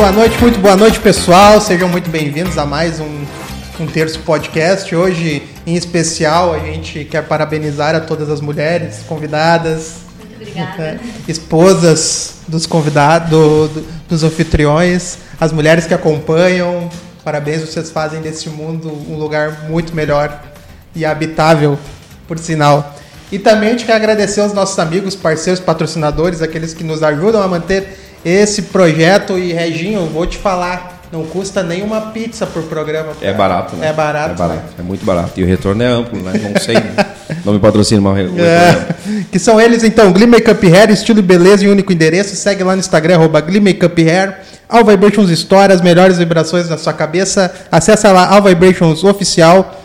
Boa noite, muito boa noite, pessoal. Sejam muito bem-vindos a mais um, um Terço Podcast. Hoje, em especial, a gente quer parabenizar a todas as mulheres convidadas, Obrigada. esposas dos convidados, do- do- dos anfitriões, as mulheres que acompanham. Parabéns, vocês fazem desse mundo um lugar muito melhor e habitável, por sinal. E também a gente quer agradecer aos nossos amigos, parceiros, patrocinadores, aqueles que nos ajudam a manter esse projeto. E Reginho, vou te falar, não custa nem uma pizza por programa. É barato, né? É barato, É barato, né? é muito barato. E o retorno é amplo, né? Não sei, não me patrocina, mas o retorno é. É, que são eles então, Glee Makeup Hair, estilo e beleza em único endereço. Segue lá no Instagram, arroba Glee Makeup Hair. All Vibrations Store, as melhores vibrações na sua cabeça. Acessa lá, All Vibrations Oficial.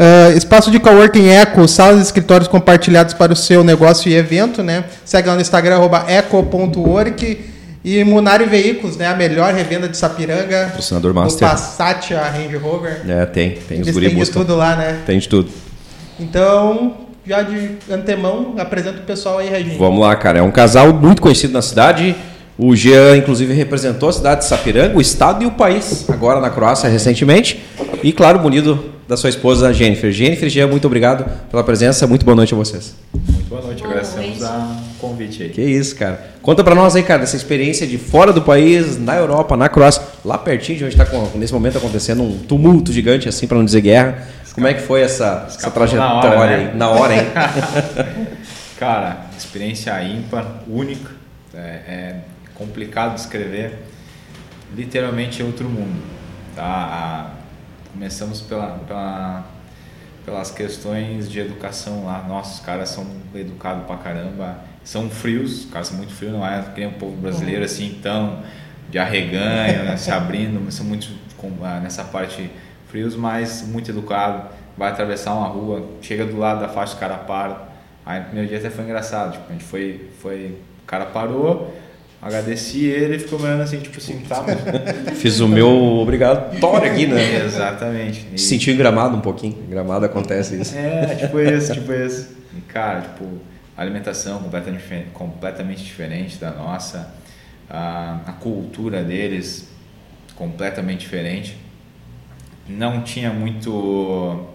Ah, espaço de coworking Eco, salas e escritórios compartilhados para o seu negócio e evento, né? Segue lá no Instagram, arroba eco.work. E Munari Veículos, né? A melhor revenda de Sapiranga. Patrocinador Do master. Passat a Range Rover. É, tem, tem os Eles guri têm de tudo lá, né? Tem de tudo. Então, já de antemão, apresenta o pessoal aí, Reginho. Vamos lá, cara. É um casal muito conhecido na cidade. O Jean, inclusive, representou a cidade de Sapiranga, o estado e o país, agora na Croácia, recentemente. E, claro, bonito da sua esposa, Jennifer. Jennifer, Jean, muito obrigado pela presença. Muito boa noite a vocês. Muito boa noite, Boa agradecemos noite. o convite aí. Que isso, cara. Conta pra nós aí, cara, dessa experiência de fora do país, na Europa, na Croácia, lá pertinho de onde está nesse momento acontecendo um tumulto gigante, assim, pra não dizer guerra. Como é que foi essa, essa Escapou na trajetória hora, aí? né? Na hora, hein? Cara, experiência ímpar, única, é, é complicado de escrever, literalmente é outro mundo. Tá? Começamos pela, pela- pelas questões de educação lá. Nossa, os caras são educados pra caramba, são frios, os caras são muito frios, não é que nem o povo brasileiro assim, então, de arreganho, né, se abrindo, mas são muito com- ah, nessa parte frios, mas muito educado. Vai atravessar uma rua, chega do lado da faixa, o cara para. Aí no primeiro dia até foi engraçado, tipo, a gente foi, foi, o cara parou, agradeci ele e ficou me olhando assim, tipo assim, tá, mas... Fiz o meu obrigatório aqui, né? Exatamente. E- Sentiu em gramado um pouquinho. Em gramado acontece isso. é, tipo esse, tipo esse. E, cara, tipo, alimentação completamente, completamente diferente da nossa, a, cultura deles completamente diferente. Não tinha muito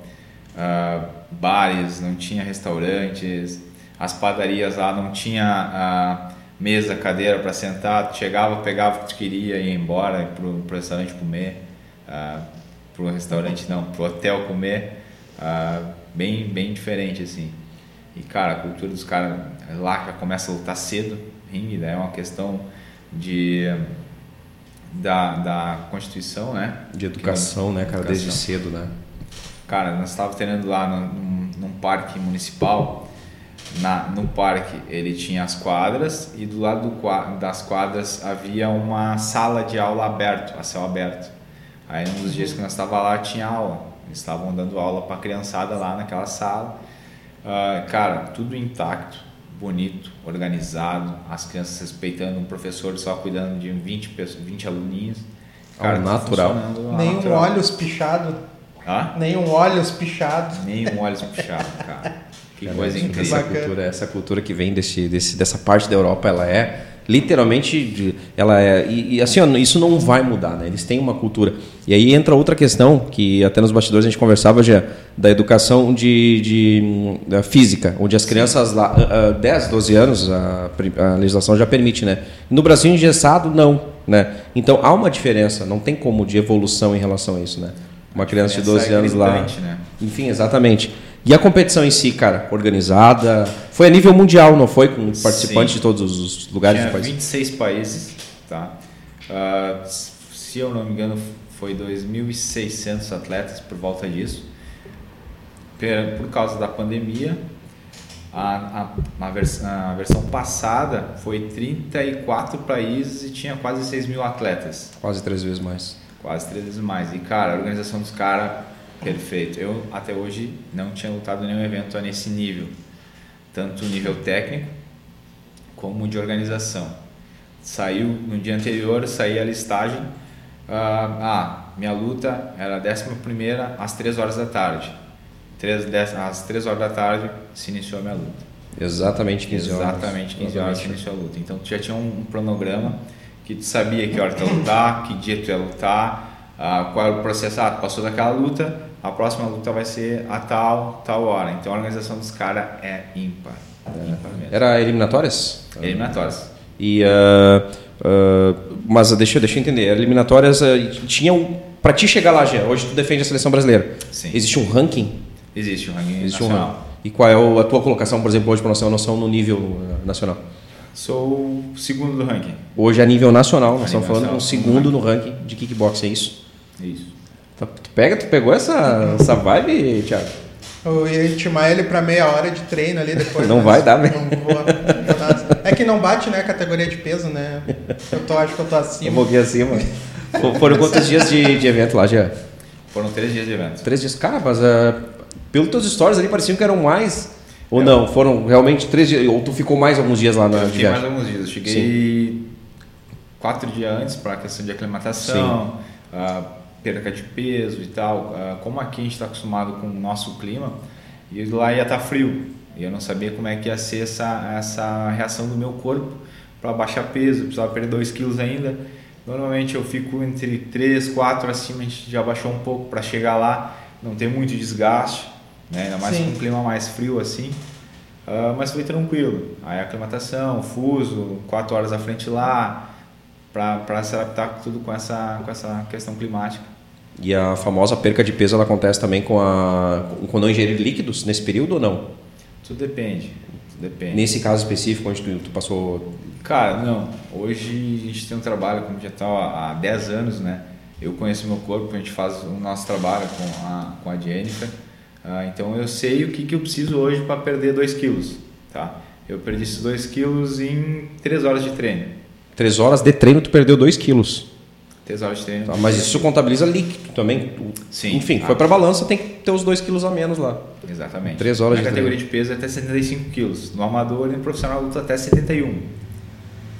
ah, bares, não tinha restaurantes, as padarias lá não tinha ah, mesa, cadeira para sentar, chegava, pegava o que queria e ia embora pro, pro restaurante comer, ah, pro restaurante não, pro hotel comer, ah, bem, bem diferente assim. E cara, a cultura dos caras lá começa a lutar cedo, ringue, né? é uma questão de da, da Constituição, né? De educação, né, cara? Desde Educação. cedo, né? Cara, nós estávamos treinando lá num, num- parque municipal. Na, no parque ele tinha as quadras e do lado do das quadras havia uma sala de aula aberto, a céu aberto. Aí um dos dias que nós estava lá tinha aula. Eles estavam dando aula para a criançada lá naquela sala. Ah, cara, tudo intacto, bonito, organizado, as crianças respeitando um professor só cuidando de 20, pessoas, 20 aluninhos. Ao tudo natural. funcionando ao Nenhum natural. olhos pichado. Hã? Nenhum olhos pichado. Nenhum olhos puxado, cara. Que É, coisa incrível. Essa cultura, essa cultura que vem desse, desse, dessa parte da Europa, ela é literalmente, ela é e, e assim, ó, isso não vai mudar, né? Eles têm uma cultura. E aí entra outra questão que até nos bastidores a gente conversava já da educação de, de da física, onde as crianças lá, ah, 10, 12 anos, a, a legislação já permite, né? No Brasil engessado não, né? Então há uma diferença, não tem como de evolução em relação a isso, né? Uma criança de diferença 12 é anos lá. né? Enfim, exatamente. E a competição em si, cara, organizada, foi a nível mundial, não foi? Com participantes Sim. de todos os lugares Tinha do país. 26 países, tá? Ah, se eu não me engano, foi 2.600 atletas por volta disso. Por causa da pandemia, a, a, a, vers- a versão passada foi 34 países e tinha quase 6 mil atletas. Quase três vezes mais. Quase três vezes mais. E, cara, a organização dos caras, perfeito. Eu, até hoje, não tinha lutado em nenhum evento nesse nível. Tanto nível técnico, como de organização. Saiu, no dia anterior, saía a listagem. ah, ah, minha luta era a 11 às 3 horas da tarde. Três, dez, às 3 horas da tarde se iniciou a minha luta. Exatamente 15 horas. Exatamente, 15 horas se iniciou a luta. Então tu já tinha um cronograma que tu sabia que hora tu ia lutar, que dia tu ia lutar, ah, qual era o processo, ah, passou daquela luta, a próxima luta vai ser a tal, tal hora. Então a organização dos caras é ímpar. ímpar mesmo. Era eliminatórias? Eliminatórias. E, uh, uh, mas deixa, deixa eu entender, eliminatórias uh, tinham. Para ti chegar lá, já, hoje tu defende a seleção brasileira. Sim. Existe um ranking? Existe um ranking Existe um nacional. ranking. E qual é a tua colocação, por exemplo, hoje, para nós ter uma noção no nível nacional? Sou o segundo do ranking. Hoje a nível nacional, nós A estamos falando de um nacional. segundo no ranking de kickboxing, é isso? Isso. Tá- Tu, pega, tu pegou essa, essa vibe, Thiago? Eu ia intimar ele pra meia hora de treino ali depois. Não vai dar, velho. não vou- não dá. É que não bate, né, a categoria de peso, né? Eu tô, acho que eu tô Eu acima. vou aqui acima. Fo- Foram quantos dias de, de evento lá, já? Foram três dias de evento. Três dias. Cara, mas uh, pelos teus stories ali pareciam que eram mais. Ou É. não? Foram realmente três dias. Ou tu ficou mais alguns dias lá na Eu fiquei mais alguns dias. Eu cheguei quatro dias antes para a questão de aclimatação, ah, perca de peso e tal. Ah, como aqui a gente está acostumado com o nosso clima, e lá ia estar frio. E eu não sabia como é que ia ser essa, essa reação do meu corpo para baixar peso. Precisava perder 2 quilos ainda. Normalmente eu fico entre 3, 4 acima, a gente já baixou um pouco para chegar lá, não ter muito desgaste, né? ainda mais Sim. com um clima mais frio assim. Ah, mas foi tranquilo. Aí a aclimatação, fuso, quatro horas à frente lá, para se adaptar tudo com essa, com essa questão climática. E a famosa perca de peso ela acontece também com a com não ingerir líquidos nesse período ou não? Tudo depende. Tudo depende. Nesse caso específico onde tu, tu passou. Cara, não. Hoje a gente tem um trabalho, como já está há 10 anos, né? Eu conheço meu corpo, a gente faz o nosso trabalho com a, com a Jennifer. Ah, então eu sei o que, que eu preciso hoje para perder 2 quilos, tá? Eu perdi esses 2 quilos em 3 horas de treino. Três horas de treino tu perdeu 2 quilos. 3 horas de treino. Tá? Mas isso contabiliza líquido também. Sim. Enfim, Ah. foi pra balança, tem que ter os 2 quilos a menos lá. Exatamente. Três horas Na de categoria de peso é até 75 quilos. No amador e no profissional luta até 71.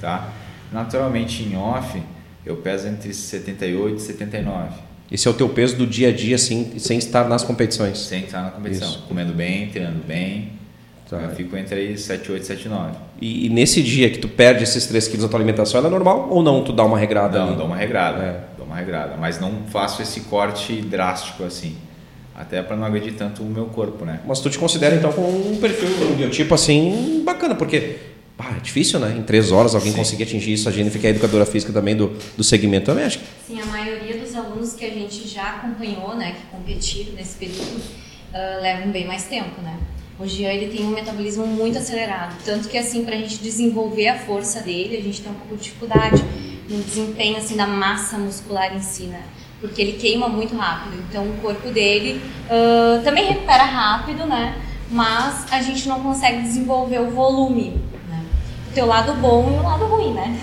Tá? Naturalmente em off eu peso entre 78 e 79. Esse é o teu peso do dia a dia, assim, sem estar nas competições. Sem estar na competição. Isso. Comendo bem, treinando bem. Tá. Eu fico entre aí 78 e 79. E, e nesse dia que tu perde esses 3 quilos da tua alimentação, ela é normal ou não? Tu dá uma regrada Não, ali? dou uma regrada. É. Dou uma regrada. Mas não faço esse corte drástico assim. Até para não agredir tanto o meu corpo, né? Mas tu te considera então com um perfil, um biotipo assim, bacana, porque pá, é difícil, né? Em três horas alguém Sim. conseguir atingir isso. A Jennifer, que é educadora física também do, do segmento, também acho Sim, a maioria dos alunos que a gente já acompanhou, né, que competiram nesse período, ah, levam bem mais tempo, né? O Jean, ele tem um metabolismo muito acelerado, tanto que, assim, pra gente desenvolver a força dele, a gente tem um pouco de dificuldade no desempenho, assim, da massa muscular em si, né? Porque ele queima muito rápido, então o corpo dele ah, também recupera rápido, né? Mas a gente não consegue desenvolver o volume, né? O teu lado bom e o lado ruim, né?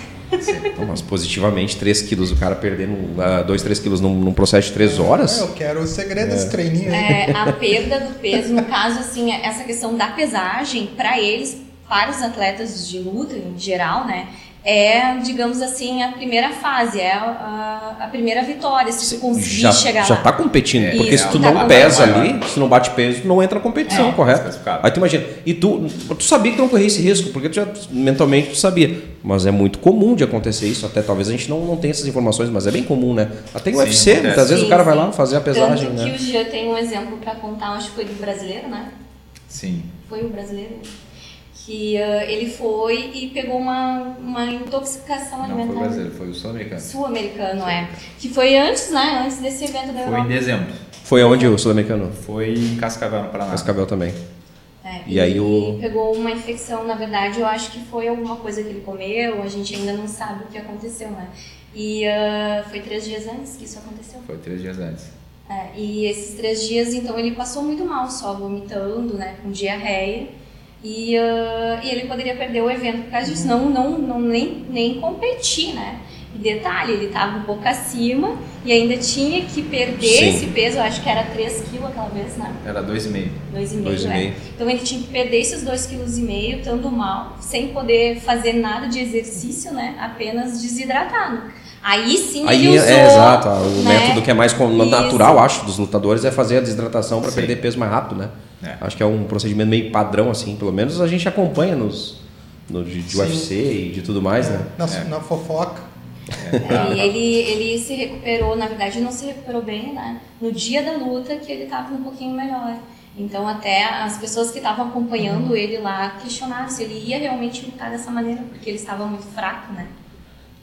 Mas positivamente 3 quilos, o cara perdendo 2, 3 quilos num, num processo de 3 horas. É, eu quero o segredo desse treininho aí. É, a perda do peso, no caso, assim, essa questão da pesagem, para eles, para os atletas de luta em geral, né, é, digamos assim, a primeira fase, é a, a primeira vitória, se tu conseguir já, chegar já lá. tá competindo, É, porque isso, se tu tá não pesa Maior. ali, se não bate peso, tu não entra na competição, É, correto? Aí tu imagina, e tu, tu sabia que tu não corria esse risco, porque tu já mentalmente tu sabia, mas é muito comum de acontecer isso, até talvez a gente não, não tenha essas informações, mas é bem comum, né? Até em UFC, acontece. muitas vezes Sim, o cara vai sim. lá fazer a pesagem, Tanto que né? o Jean tem um exemplo para contar, acho que foi do brasileiro, né? Sim. Foi o brasileiro. Que ah, ele foi e pegou uma, uma intoxicação Não foi alimentar. brasileiro, foi o sul-americano. Sul-americano, é. Que foi antes, né? Antes desse evento da Foi em Europa. dezembro. Foi onde o sul-americano? Foi em Cascavel, no Paraná. Cascavel também. É, E aí o- pegou uma infecção, na verdade, eu acho que foi alguma coisa que ele comeu, a gente ainda não sabe o que aconteceu, né? E ah, foi três dias antes que isso aconteceu. Foi três dias antes. É, e esses três dias, então, ele passou muito mal, só vomitando, né, com diarreia. E, ah, e ele poderia perder o evento por causa disso, não, não, não nem, nem competir, né? E detalhe, ele estava um pouco acima e ainda tinha que perder Sim. esse peso, eu acho que era 3 quilos aquela vez, né? Era dois e meio. Dois e meio, Dois e é. meio. Então ele tinha que perder esses dois quilos e meio, estando mal, sem poder fazer nada de exercício, né? Apenas desidratado. Aí sim Aí ele usou. é exato, o né? método que é mais com- Isso. natural, acho, dos lutadores é fazer a desidratação para perder peso mais rápido, né? É. Acho que é um procedimento meio padrão, assim, pelo menos a gente acompanha nos no, de, de. UFC e de tudo mais, né? Na, É. na fofoca. E ele, ele se recuperou, na verdade não se recuperou bem, né? No dia da luta que ele estava um pouquinho melhor. Então até as pessoas que estavam acompanhando ele lá questionaram se ele ia realmente lutar dessa maneira, porque ele estava muito fraco, né?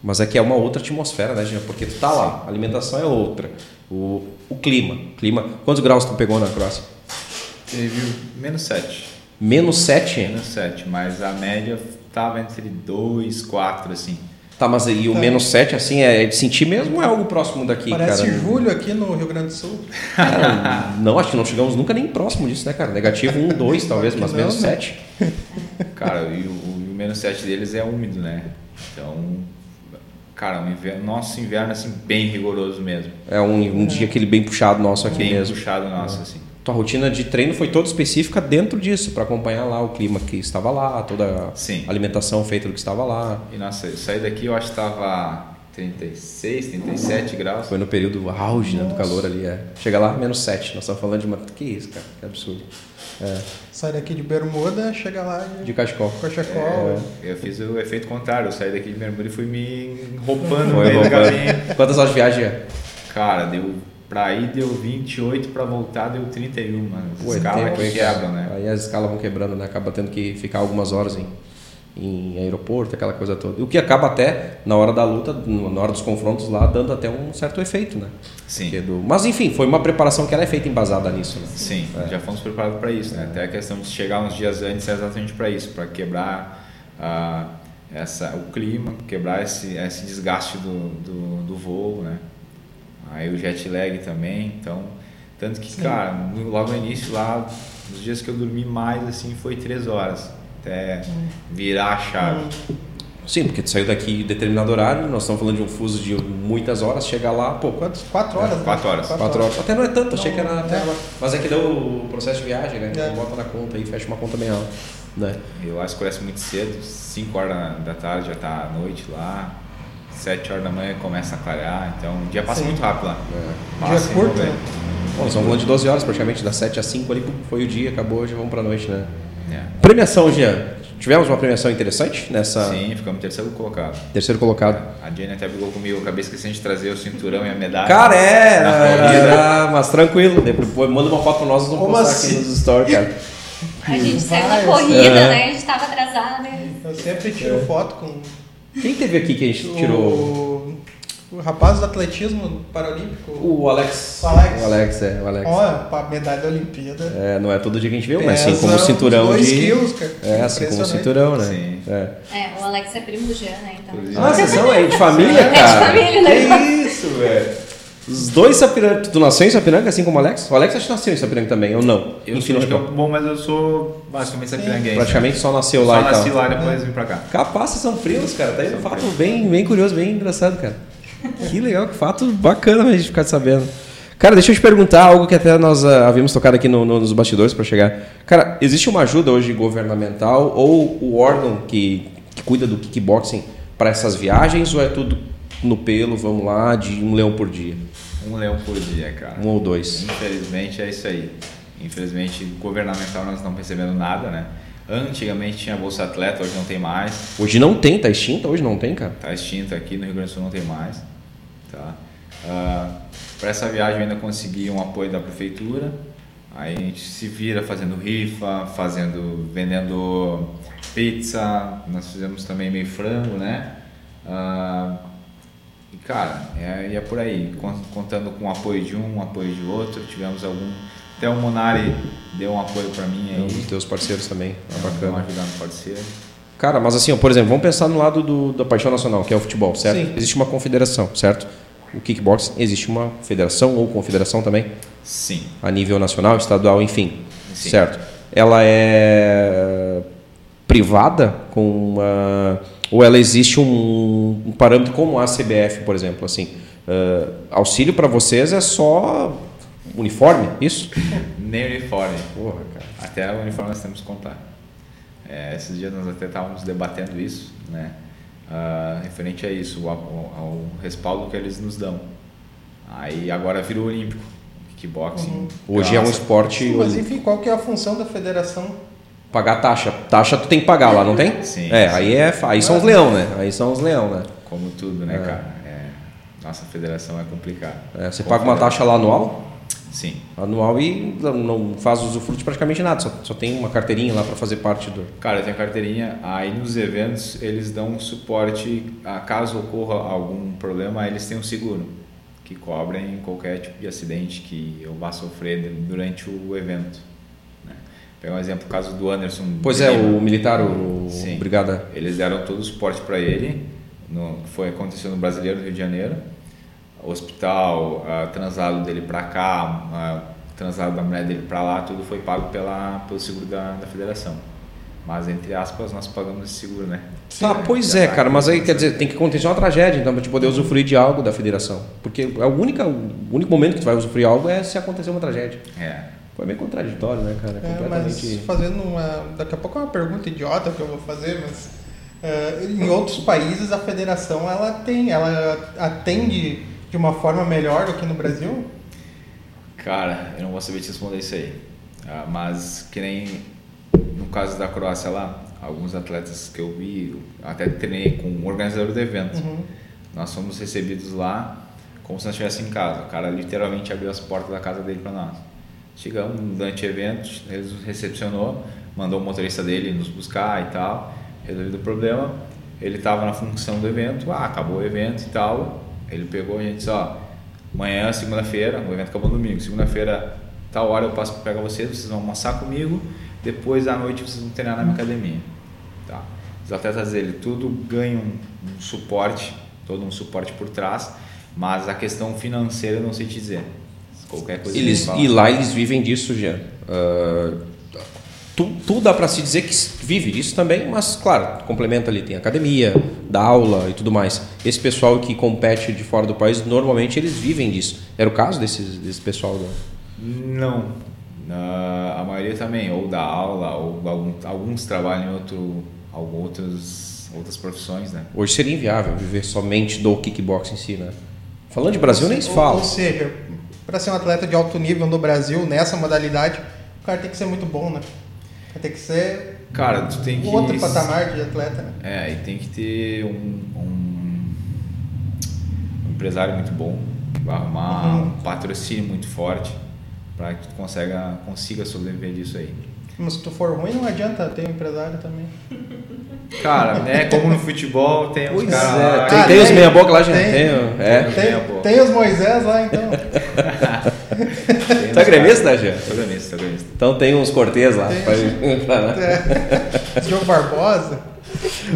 Mas é que é uma outra atmosfera, né, Jean? Porque tu tá lá, a alimentação é outra. O, o clima. clima. Quantos graus tu pegou na Croácia? Teve menos 7. Menos 7? Menos 7, mas a média tava entre 2, 4, assim. Tá, mas e o É. menos 7, assim, é de sentir mesmo ou é algo próximo daqui, Parece cara? julho aqui no Rio Grande do Sul. Cara, não, acho que não chegamos nunca nem próximo disso, né, cara? Negativo 1, 2, talvez, mas Não, menos né? 7. Cara, e o, o menos 7 deles é úmido, né? Então, cara, o inverno, nosso inverno, assim, bem rigoroso mesmo. É um, um dia aquele bem puxado nosso aqui bem mesmo. puxado nosso, assim. Tua rotina de treino foi toda específica dentro disso, para acompanhar lá o clima que estava lá, toda Sim. a alimentação feita do que estava lá. E nossa, eu saí daqui, eu acho que tava 36, 37 graus. Foi no período auge né, do calor ali. É. Chega lá, menos 7. Nós estamos falando de uma. Que isso, cara? Que absurdo. É. Sai daqui de bermuda, chega lá de, De cachecol. cachecol. Eu fiz o efeito contrário, eu saí daqui de bermuda e fui me roupando no meio do roubando. caminho. Quantas horas de viagem é? Cara, deu. Pra ir deu 28, pra voltar deu 31, mano. Pô, é Escala tempo, que quebram, né? Aí as escalas vão quebrando, né? Acaba tendo que ficar algumas horas em, em aeroporto, aquela coisa toda. O que acaba até, na hora da luta, na hora dos confrontos lá, dando até um certo efeito, né? Sim. Do- Mas enfim, foi uma preparação que ela é feita embasada nisso, né? Sim, É. já fomos preparados para isso, né? Até a questão de chegar uns dias antes é exatamente para isso, para quebrar ah, essa, o clima, quebrar esse, esse desgaste do, do, do voo, né? Aí o jet lag também, então... Tanto que, cara, no- logo no início lá, os dias que eu dormi mais, assim, foi três horas. Até virar a chave. Sim, porque tu saiu daqui em determinado horário, nós estamos falando de um fuso de muitas horas, chegar lá, pô, Quantos? Quatro horas? né? Quatro horas. Quatro horas. Até não é tanto, achei que era. Não, até- é. Mas é que deu o processo de viagem, né? É. Bota na conta aí, fecha uma conta bem alta. Né? Eu lá escurece muito cedo, 5 horas da- da tarde já tá à noite lá, 7 horas da manhã começa a clarear, então o dia passa Sim. muito rápido lá. Dia Passa em curto, né? Bom, nós estamos falando de 12 horas praticamente, das 7 às 5 ali, foi o dia, acabou, hoje vamos pra noite, né? É. Premiação, Jean. Tivemos uma premiação interessante nessa Sim, ficamos em terceiro colocado. terceiro colocado. A Jenny até brigou comigo, eu acabei esquecendo de trazer o cinturão e a medalha. Cara, é, Na é, é, mas tranquilo. Depois manda uma foto pra nós, nós vamos Como postar assim? aqui nos stories, cara. A gente saiu na corrida, é. né? A gente tava atrasado, né? Eu sempre tiro foto com Quem teve aqui que a gente tirou? o, o rapaz do atletismo paralímpico. O Alex. O Alex. O Alex, é, o Alex. Olha, a medalha da Olimpíada. É, não é todo dia que a gente vê, mas assim como o cinturão dois de. quilos, cara. É, assim como cinturão, né? Sim. É. É, o Alex é primo do Jean, né? Então. Ah, vocês são aí de família, É de cara? família, né? Que isso, velho. Os dois Sapiranga. Tu nasceu em Sapiranga, assim como o Alex? O Alex acho que nasceu em Sapiranga também, ou não? Eu Enfim, sou, acho que é bom, mas eu sou basicamente sapiranguense. praticamente só nasceu Só lá e nasci tal. lá e depois vim pra cá. Capaz, vocês são primos, cara. Tá aí um fato bem, bem curioso, bem engraçado, cara. Que legal, que fato bacana pra gente ficar sabendo. Cara, deixa eu te perguntar algo que até nós ah, havíamos tocado aqui no- no- nos bastidores para chegar. Cara, existe uma ajuda hoje governamental ou o órgão que, que cuida do kickboxing para essas viagens ou é tudo no pelo, vamos lá, de um leão por dia? Um leão por dia, cara. Um ou dois? Infelizmente é isso aí. Infelizmente, governamental nós não estamos recebendo nada, né? Antigamente tinha Bolsa Atleta, hoje não tem mais. Hoje não tem, tá extinta? Hoje não tem, cara. Tá extinto aqui no Rio Grande do Sul não tem mais. Tá? Para essa viagem eu ainda consegui um apoio da prefeitura. Aí a gente se vira fazendo rifa, fazendo, vendendo pizza. Nós fizemos também meio frango, né? Ah, e cara, é, e é por aí, con- contando com o apoio de um, apoio de outro. Tivemos algum. Até o Monari deu um apoio para mim aí. dos teus parceiros também. É bacana. ajuda no parceiro. Cara, mas assim, ó, por exemplo, vamos pensar no lado do, da paixão nacional, que é o futebol, certo? Sim. Existe uma confederação, certo? O kickboxing, existe uma federação ou confederação também, Sim. a nível nacional, estadual, enfim, Sim. certo? Ela é privada com uma... ou ela existe um, um parâmetro como a CBF, por exemplo, assim, ah, auxílio para vocês é só uniforme, isso? Nem uniforme. Porra, cara. Até o uniforme nós temos que contar. É, esses dias nós até estávamos debatendo isso, né? Ah, referente a isso, ao, respaldo que eles nos dão. Aí agora virou olímpico, kickboxing. Hoje é um esporte mas olímpico. enfim, qual que é a função da federação? Pagar taxa. Taxa tu tem que pagar lá, não tem? Sim, É, sim. aí é. Aí são os leão, né? Aí são os leão, né? Como tudo, né, É. cara? Nossa federação é complicada. É, você paga uma taxa lá anual? Sim. Anual e não- faz usufruto de praticamente nada, só, só tem uma carteirinha lá para fazer parte do. Cara, eu tenho carteirinha. Aí nos eventos eles dão um suporte. a Caso ocorra algum problema, eles têm um seguro que cobrem qualquer tipo de acidente que eu vá sofrer durante o evento. Pegar um exemplo, o caso do Anderson. Pois é, Lima. o militar, o, Sim. o brigada. Eles deram todo o suporte para ele. No, foi aconteceu no Brasileiro do Rio de Janeiro. Hospital, ah, translado dele para cá, ah, translado da mulher dele para lá, tudo foi pago pela, pelo seguro da, da federação. Mas, entre aspas, nós pagamos esse seguro, né? Tá, pois Já é, tá cara, mas aí quer dizer, tem que acontecer uma tragédia, então, pra te poder usufruir de algo da federação. Porque a única, o único momento que tu vai usufruir algo é se acontecer uma tragédia. É. Foi meio contraditório, né, cara? É, mas Completamente. fazendo uma. Daqui a pouco é uma pergunta idiota que eu vou fazer, mas. é, em outros países a federação ela tem, ela atende de uma forma melhor do que no Brasil? Cara, eu não vou saber te responder isso aí. Ah, mas que nem no caso da Croácia lá, alguns atletas que eu vi, eu até treinei com o organizador do evento. Uhum. Nós fomos recebidos lá como se nós estivéssemos em casa. O cara literalmente abriu as portas da casa dele para nós. Chegamos durante o evento, ele nos recepcionou, mandou o motorista dele nos buscar e tal, resolvido o problema. Ele estava na função do evento, ah, acabou o evento e tal. Ele pegou a gente e disse, ó, amanhã, segunda-feira, o evento acabou no domingo, segunda-feira, tal hora eu passo para pegar vocês, vocês vão almoçar comigo, depois à noite vocês vão treinar na minha academia. Tá? Os atletas dele tudo ganham um suporte, todo um suporte por trás, mas a questão financeira eu não sei te dizer. Qualquer coisa Eles, e lá eles vivem disso, Jean. Ah, tu, tu dá pra se dizer que vive disso também, mas claro, complementa ali, tem academia, dá aula e tudo mais. Esse pessoal que compete de fora do país, normalmente eles vivem disso. Era o caso desses, desse pessoal? Do... Não. Na- a maioria também, ou dá aula, ou algum- alguns trabalham em outro, outros, outras profissões, né? Hoje seria inviável viver somente do kickbox em si, né? Falando de Brasil, nem se fala. Ou seja, para ser um atleta de alto nível no Brasil, nessa modalidade, o cara tem que ser muito bom, né? Ter que ser Cara, tu tem que. outro patamar de atleta, né? É, e tem que ter um, um, um empresário muito bom, vai arrumar Uhum. um patrocínio muito forte para que tu consiga, consiga sobreviver disso aí. Mas se tu for ruim, não adianta ter um empresário também. Cara, né, como no futebol tem Pois caras é, lá tem, Ah, tem os tem, meia-boca lá, já tem. tem. é. Tem. Tem, tem os Moisés lá, então. tem é uns gremista, né, Jean? Sou gremista, sou gremista. Então tem uns cortês lá. Tem. pra? É. Diogo Barbosa.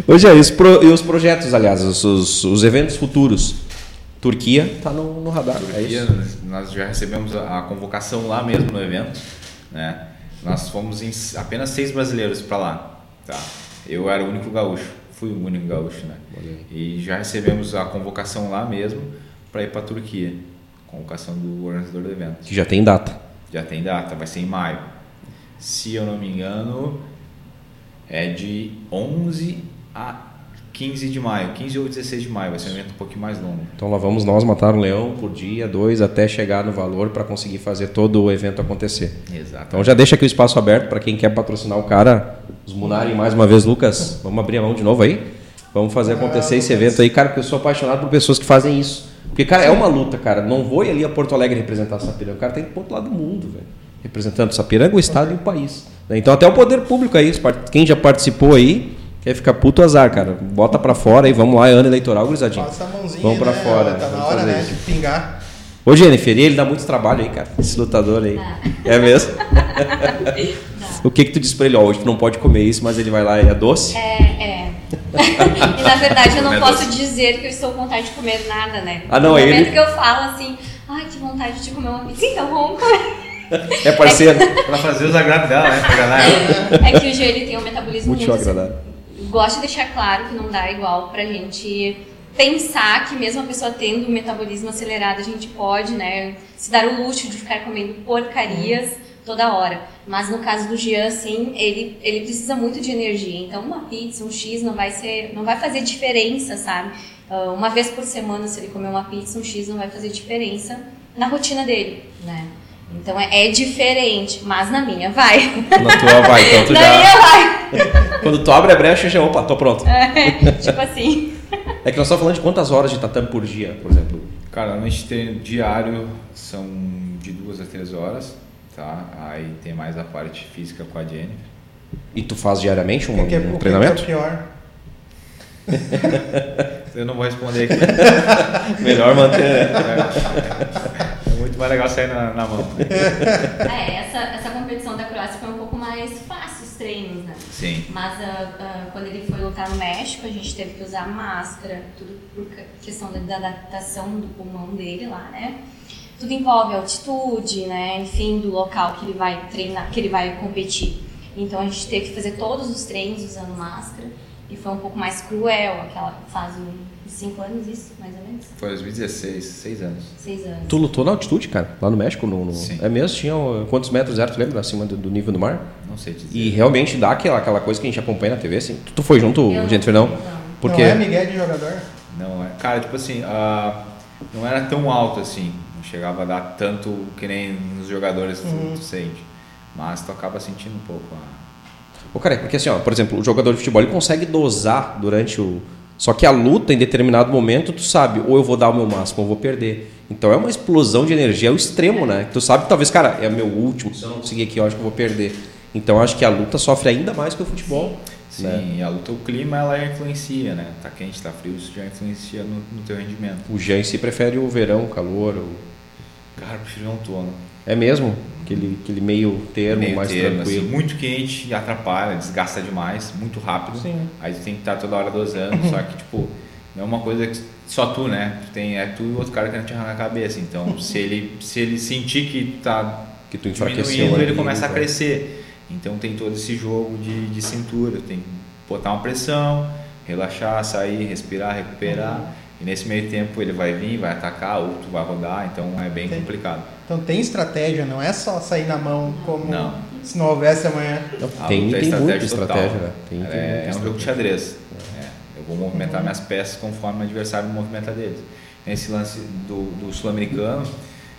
Hoje é isso. Pro- e os projetos, aliás, os, os, os eventos futuros. Turquia tá no, no radar. É Turquia, isso. nós já recebemos a a convocação lá mesmo no evento, né? Nós fomos em apenas seis brasileiros para lá, tá? Eu era o único gaúcho, fui o único gaúcho, né? E já recebemos a convocação lá mesmo para ir para Turquia, convocação do organizador do evento. Que já tem data. Já tem data, vai ser em maio. Se eu não me engano, é de 11 a 15 de maio, 15 ou 16 de maio, vai ser um evento um pouquinho mais longo. Então lá vamos nós matar um leão por dia, dois, até chegar no valor para conseguir fazer todo o evento acontecer. Exato. Então já deixa aqui o espaço aberto para quem quer patrocinar o cara. Os Munari mais uma vez, Lucas. Vamos abrir a mão de novo aí? Vamos fazer acontecer Ah, esse evento aí, cara, porque eu sou apaixonado por pessoas que fazem isso. Porque, cara, é uma luta, cara. Não vou ir ali a Porto Alegre representar Sapiranga. O cara tem que ir pro outro lado do mundo, velho. Representando Sapiranga, o estado e o país. Então até o poder público aí, quem já participou aí, quer ficar puto azar, cara. Bota pra fora aí, vamos lá, é ano eleitoral, gurizadinho. Passa a mãozinha. Vamos pra né? fora. Tá na hora, né? isso. De pingar. Ô, Jennifer, e ele dá muito trabalho aí, cara. Esse lutador aí. É mesmo? o que que tu diz pra ele? Ó, hoje tu não pode comer isso, mas ele vai lá e é doce? É, é. e na verdade eu não Não é posso doce. dizer que eu estou com vontade de comer nada, né? Ah, não, no ele- momento que eu falo assim, ai, que vontade de comer uma pizza, então vamos comer. É parceiro. Pra fazer os agrados dela, né? Pra ela. É que o G ele tem um metabolismo Muito muito, agradável. Gosto de deixar claro que não dá igual pra gente pensar que mesmo a pessoa tendo um metabolismo acelerado, a gente pode, né, se dar o luxo de ficar comendo porcarias toda hora. Mas no caso do Jean, assim, ele, ele precisa muito de energia. Então uma pizza, um X não vai ser, não vai fazer diferença, sabe? Ah, uma vez por semana, se ele comer uma pizza, um X não vai fazer diferença na rotina dele, né? Então é, é diferente, mas na minha vai. Na tua vai, então tu na já. minha vai. Quando tu abre a brecha, já, opa, tô pronto. É, tipo assim. É que nós estamos falando de quantas horas de tatame por dia, por exemplo? Cara, a gente tem diário são de duas a três horas, tá? Aí tem mais a parte física com a Jennifer. E tu faz diariamente um, é- um o que treinamento? é pior? Eu não vou responder aqui. Melhor manter. né? Muito mais legal sair na, na mão. né? É, essa, essa competição da Croácia foi um pouco mais fácil os treinos, né? Sim. Mas ah, ah, quando ele foi lutar no México, a gente teve que usar máscara, tudo por questão da, da adaptação do pulmão dele lá, né? Tudo envolve altitude, né? Enfim, do local que ele vai treinar, que ele vai competir. Então a gente teve que fazer todos os treinos usando máscara e foi um pouco mais cruel, aquela fase cinco anos, isso, mais ou menos? Foi 2016, seis anos. Seis anos. Tu lutou na altitude, cara, lá no México? No, no- Sim. É mesmo? Tinha uh, quantos metros era, tu lembra? Acima do, do nível do mar? Não sei dizer. E realmente dá aquela, aquela coisa que a gente acompanha na TV, assim. Tu, tu foi junto, Eu Jennifer, não? não. Porque Não é Miguel de jogador? Não é. Cara, tipo assim, ah, não era tão alto assim. Não chegava a dar tanto que nem nos jogadores tu, Uhum. tu sente. Mas tu acaba sentindo um pouco a. Ô, cara, é porque assim, ó, por exemplo, o jogador de futebol ele consegue dosar durante o. Só que a luta, em determinado momento, tu sabe, ou eu vou dar o meu máximo, ou eu vou perder. Então é uma explosão de energia ao extremo, né? Tu sabe que talvez, cara, é meu último, se eu não conseguir aqui, eu acho que eu vou perder. Então eu acho que a luta sofre ainda mais que o futebol. Sim, né? a luta, o clima ela influencia, né? Tá quente, tá frio, isso já influencia no, no teu rendimento. O Jean em si prefere o verão, o calor. o- Cara, prefiro um outono. É mesmo? Aquele, aquele meio termo, Meio mais termo, tranquilo. assim, muito quente e atrapalha, desgasta demais, muito rápido. Sim. Aí tu tem que estar toda hora dosando, só que tipo, não é uma coisa que só tu, né? Tu tem, é tu e o outro cara querendo te arrancar a cabeça. Então, se ele, se ele sentir que tá Que tu diminuindo, ele começa a né? crescer. Então tem todo esse jogo de, de cintura, tem que botar uma pressão, relaxar, sair, respirar, recuperar. E nesse meio tempo ele vai vir, vai atacar, ou tu vai rodar, então é bem Tem. complicado. Então tem estratégia, não é só sair na mão como Não. se não houvesse amanhã. Não, A tem é tem muita estratégia estratégia, total. né? Tem, tem é, muita é um jogo de estratégia. xadrez. É, eu vou movimentar minhas peças conforme o adversário movimenta deles. Nesse lance do, do sul-americano,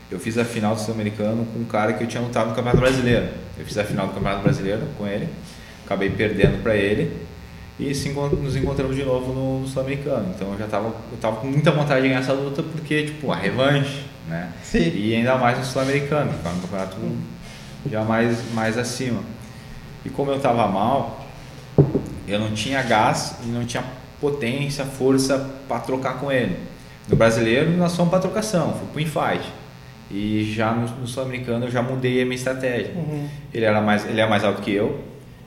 eu fiz a final do sul-americano com um cara que eu tinha lutado no Campeonato Brasileiro. Eu fiz a final do Campeonato Brasileiro com ele, acabei perdendo para ele e se encont- nos encontramos de novo no, no sul-americano. Então eu já estava eu tava com muita vontade de ganhar essa luta porque, tipo, a revanche, né? Sim. E ainda mais no sul-americano, que é um campeonato já mais, mais acima. E como eu estava mal, eu não tinha gás e não tinha potência, força para trocar com ele. No brasileiro, nós fomos para trocação, fui para infight. E já no, no sul-americano eu já mudei a minha estratégia. Uhum. Ele, era mais, ele é mais alto que eu,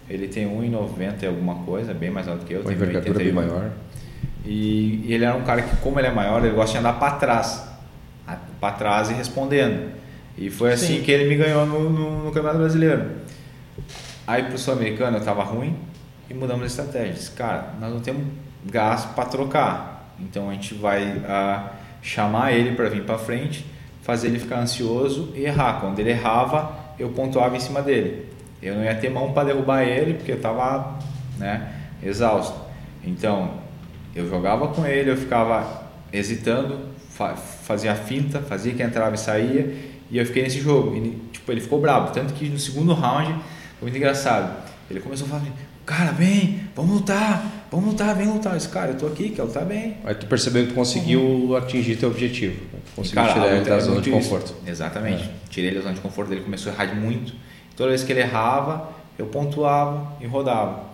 ele tem 1,90 e alguma coisa, bem mais alto que eu. Uma tem envergadura bem 1,81. maior. E, e ele era um cara que, como ele é maior, ele gosta de andar para trás. Para trás e respondendo. E foi assim Sim. que ele me ganhou no, no, no Campeonato Brasileiro. Aí pro Sul-Americano eu tava ruim e mudamos a estratégia. Disse, cara, nós não temos gás para trocar. Então a gente vai ah, chamar ele para vir para frente, fazer ele ficar ansioso e errar. Quando ele errava, eu pontuava em cima dele. Eu não ia ter mão para derrubar ele porque eu estava né, exausto. Então eu jogava com ele, eu ficava hesitando, fa fazia a finta, fazia que entrava e saía, e eu fiquei nesse jogo. E, tipo, ele ficou bravo, tanto que no segundo round foi muito engraçado. Ele começou a falar: assim, Cara, vem, vamos lutar, vamos lutar, vem lutar. Eu disse, cara, eu tô aqui, quero lutar bem. Aí tu percebeu que tu conseguiu atingir teu objetivo. Conseguiu Cara, tirar ele da é zona de muito isso. conforto. Exatamente. Tirei ele da zona de conforto, ele começou a errar muito. Toda vez que ele errava, eu pontuava e rodava.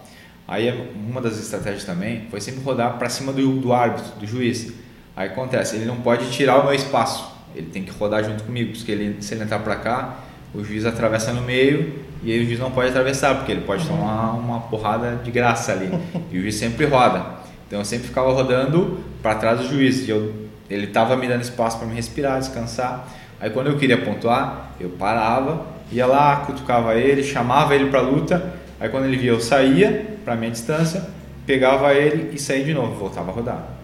Aí uma das estratégias também foi sempre rodar para cima do, do árbitro, do juiz. Aí acontece, ele não pode tirar o meu espaço, ele tem que rodar junto comigo, porque ele, se ele entrar para cá, o juiz atravessa no meio e aí o juiz não pode atravessar, porque ele pode tomar uma porrada de graça ali. E o juiz sempre roda. Então eu sempre ficava rodando para trás do juiz. E eu, ele estava me dando espaço para me respirar, descansar. Aí quando eu queria pontuar, eu parava, ia lá, cutucava ele, chamava ele para luta. Aí quando ele via, eu saía para minha distância, pegava ele e saía de novo, voltava a rodar.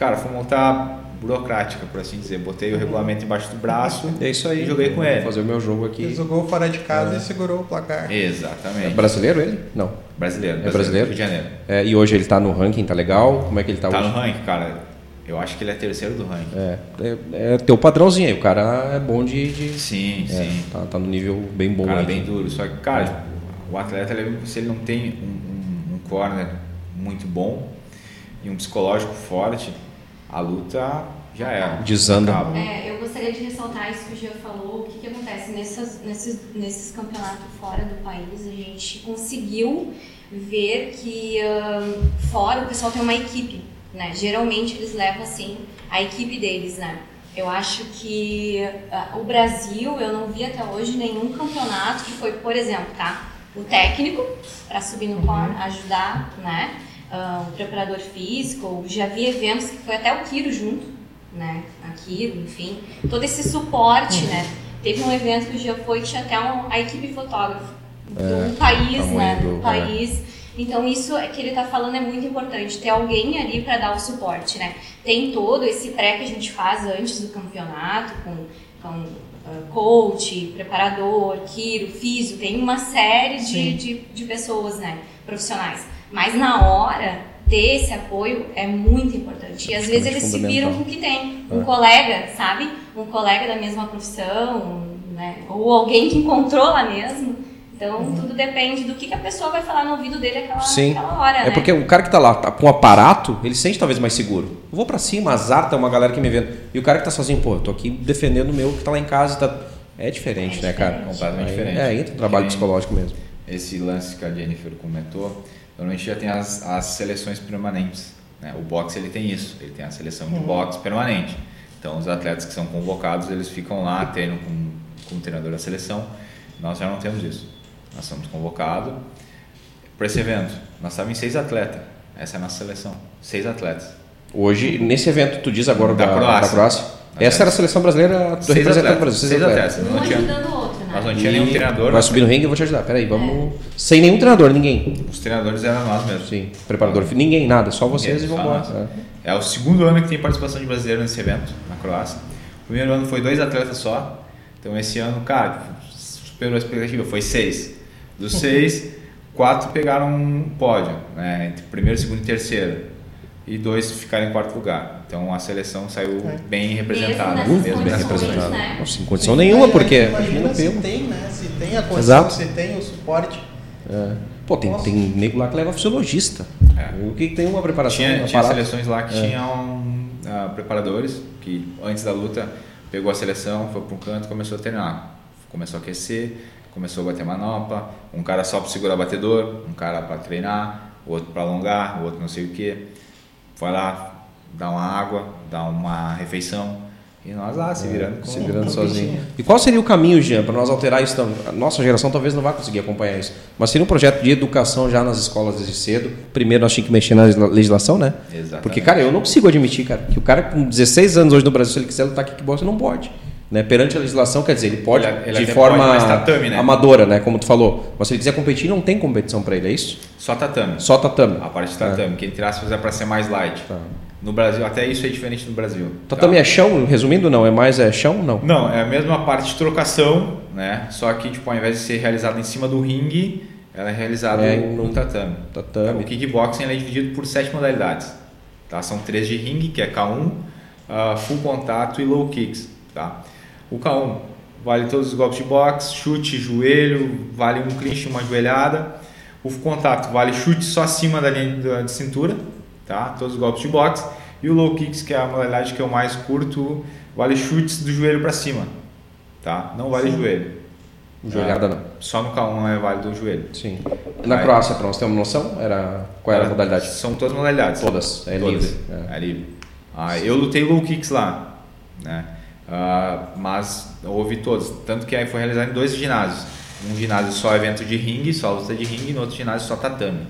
Cara, foi uma luta burocrática, por assim dizer. Botei o regulamento embaixo do braço É isso aí. e joguei com Vou ele. fazer o meu jogo aqui. Ele jogou fora de casa É. e segurou o placar. Exatamente. É brasileiro ele? Não. Brasileiro. É brasileiro? Rio de Janeiro. É, e hoje ele tá no ranking, tá legal? Como é que ele tá, Tá hoje? no ranking, cara. Eu acho que ele é terceiro do ranking. É, é, é teu padrãozinho aí. O cara é bom de. de- Sim, é, sim. Tá, tá no nível bem bom cara aí. bem duro. Só que, cara, o atleta, ele- se ele não tem um, um, um corner muito bom, e um psicológico forte, a luta já era. Desanda. É, eu gostaria de ressaltar isso que o Gia falou. O que, que acontece nessas, nesses, nesses campeonatos fora do país? A gente conseguiu ver que ahn, fora o pessoal tem uma equipe, né? Geralmente eles levam assim a equipe deles, né? Eu acho que ah, o Brasil, eu não vi até hoje nenhum campeonato que foi, por exemplo, tá? O técnico para subir no corner, ajudar, né? Ah, o preparador físico, já vi eventos que foi até o Kiro junto, né? Aquilo, enfim, todo esse suporte, né? Teve um evento que o Gia foi que tinha até um- a equipe fotógrafa do país, tamanho né? do- Do país. Então isso é que ele tá falando é muito importante, ter alguém ali para dar o suporte, né? Tem todo esse pré que a gente faz antes do campeonato com, com ah, coach, preparador, quiro, físio, tem uma série de, de, de pessoas, né? Profissionais. Mas na hora ter esse apoio é muito importante. E às vezes eles se viram com o que tem. Um É. colega, sabe? Um colega da mesma profissão, né? Ou alguém que encontrou lá mesmo. Então, tudo depende do que, que a pessoa vai falar no ouvido dele aquela, Sim. aquela hora, É né? porque o cara que tá lá tá com o aparato, ele se sente talvez mais seguro. Eu vou pra cima, azar, tá uma galera que me vendo. E o cara que tá sozinho, pô, eu tô aqui defendendo o meu que tá lá em casa tá. É diferente, É né, cara? diferente. Completamente Aí, diferente. É, entra um trabalho psicológico mesmo. Esse lance que a Jennifer comentou, normalmente já tem as, as seleções permanentes. Né? O boxe ele tem isso, ele tem a seleção de boxe permanente. Então os atletas que são convocados, eles ficam lá, treinam com, com o treinador da seleção. Nós já não temos isso. Nós somos convocados para esse evento. Nós estávamos em seis atletas. Essa é a nossa seleção. Seis atletas. Hoje, nesse evento, tu diz agora Da da, Croácia. da Croácia. Essa era a seleção brasileira do Seis representante do atletas. Brasil. Seis atletas. Um Não tinha, né? nós não tinha nenhum E treinador. Vai subir no ringue, eu vou te ajudar. Peraí, vamos. Sem nenhum treinador, ninguém. Os treinadores eram nós mesmos. Sim. Preparador, ninguém, nada. Só vocês Ninguém, e vamos nós. embora. É o segundo ano que tem participação de brasileiro nesse evento, na Croácia. O primeiro ano foi dois atletas só. Então esse ano, cara, superou a expectativa, foi seis. Dos seis, quatro pegaram um pódio, né? Entre primeiro, segundo e terceiro. E dois ficaram em quarto lugar. Então a seleção saiu É. bem representada. Muito mesmo bem condições, representado. né? Não, sem condição nenhuma, Aí, porque. Imagina se pelo. tem, né? Se tem a condição, Exato. se tem o suporte. É. Pô, tem, Nossa. tem nego lá que leva fisiologista. É. O que tem uma preparação. Tinha, um tinha seleções lá que É. tinham ah, preparadores que antes da luta pegou a seleção, foi para um canto e começou a treinar. Começou a aquecer, começou a bater manopla, um cara só para segurar batedor, um cara para treinar, o outro para alongar, o outro não sei o que. Foi lá dar uma água, dar uma refeição e nós lá se virando. com- É, Se virando sozinho. E qual seria o caminho, Jean, para nós alterar isso? A nossa geração talvez não vá conseguir acompanhar isso. Mas seria um projeto de educação já nas escolas desde cedo. Primeiro nós tínhamos que mexer na legisla- legislação, né? Exatamente. Porque, cara, eu não consigo admitir, cara, que o cara com 16 anos hoje no Brasil, se ele quiser lutar kickboxing, não pode. Né? Perante a legislação, quer dizer, ele pode Ele- ele de forma pode, tatame, né? amadora, né? Como tu falou. Mas se ele quiser competir, não tem competição para ele, é isso? Só tatame. Só tatame. A parte de tatame, que entre aspas é para ser mais light. Tá. No Brasil, até isso é diferente no Brasil. Tatame tá? é chão, resumindo, não? É mais é chão? Não. Não, é a mesma parte de trocação, né? Só que, tipo, ao invés de ser realizada em cima do ringue, ela é realizada É, no, no tatame. tatame. O kickboxing é dividido por sete modalidades. Tá? São três de ringue, que é K1, ah, full contato e low kicks. Tá? O K1 vale todos os golpes de boxe, chute, joelho, vale um clinch, uma joelhada. O contato vale chute só acima da linha de cintura, tá? todos os golpes de boxe. E o low kicks, que é a modalidade que eu mais curto, vale chutes do joelho para cima. Tá? Não vale joelho. Joelhada Ah, não. Só no K1 é válido o joelho. Sim. Na Aí. Croácia, para nós ter uma noção, era qual era a modalidade? São todas modalidades. Todas, é Todas. livre. É. É livre. Ah, eu lutei low kicks lá, né? Ah, mas houve todos. Tanto que aí foi realizado em dois ginásios. Um ginásio só evento de ringue, só luta de ringue, e no outro ginásio só tatame.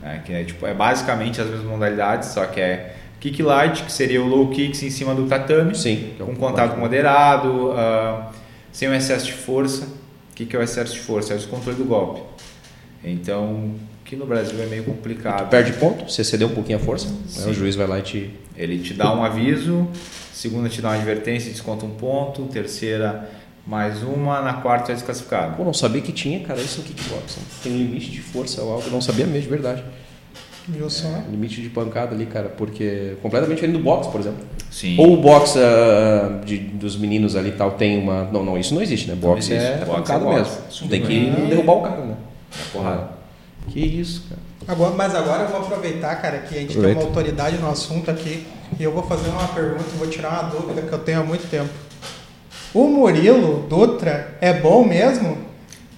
Né? Que é, tipo, é basicamente as mesmas modalidades, só que é kick light, que seria o low kicks em cima do tatame, Sim. é com contato moderado, ah, sem o excesso de força. O que, que é o excesso de força? É o descontrole do golpe. Então, que no Brasil é meio complicado. Perde ponto, você cedeu um pouquinho a força, né? Sim. o juiz vai lá e te. Ele te dá um aviso, segunda te dá uma advertência, desconta um ponto, terceira mais uma, na quarta é desclassificado. Pô, não sabia que tinha, cara, isso no kickboxing. Tem um limite de força ou algo, eu não sabia mesmo, de verdade. Viu só? Limite de pancada ali, cara, porque completamente diferente do boxe, por exemplo. Sim. Ou o boxe ah, de, dos meninos ali e tal tem uma. Não, não, isso não existe, né? Boxe existe. é Boxe pancada é boxe. mesmo. Tem que é. derrubar o cara, né? É porrada. Que isso, cara. Agora, mas agora eu vou aproveitar, cara, que a gente Aproveita. tem uma autoridade no assunto aqui e eu vou fazer uma pergunta, vou tirar uma dúvida que eu tenho há muito tempo. O Murilo Dutra é bom mesmo?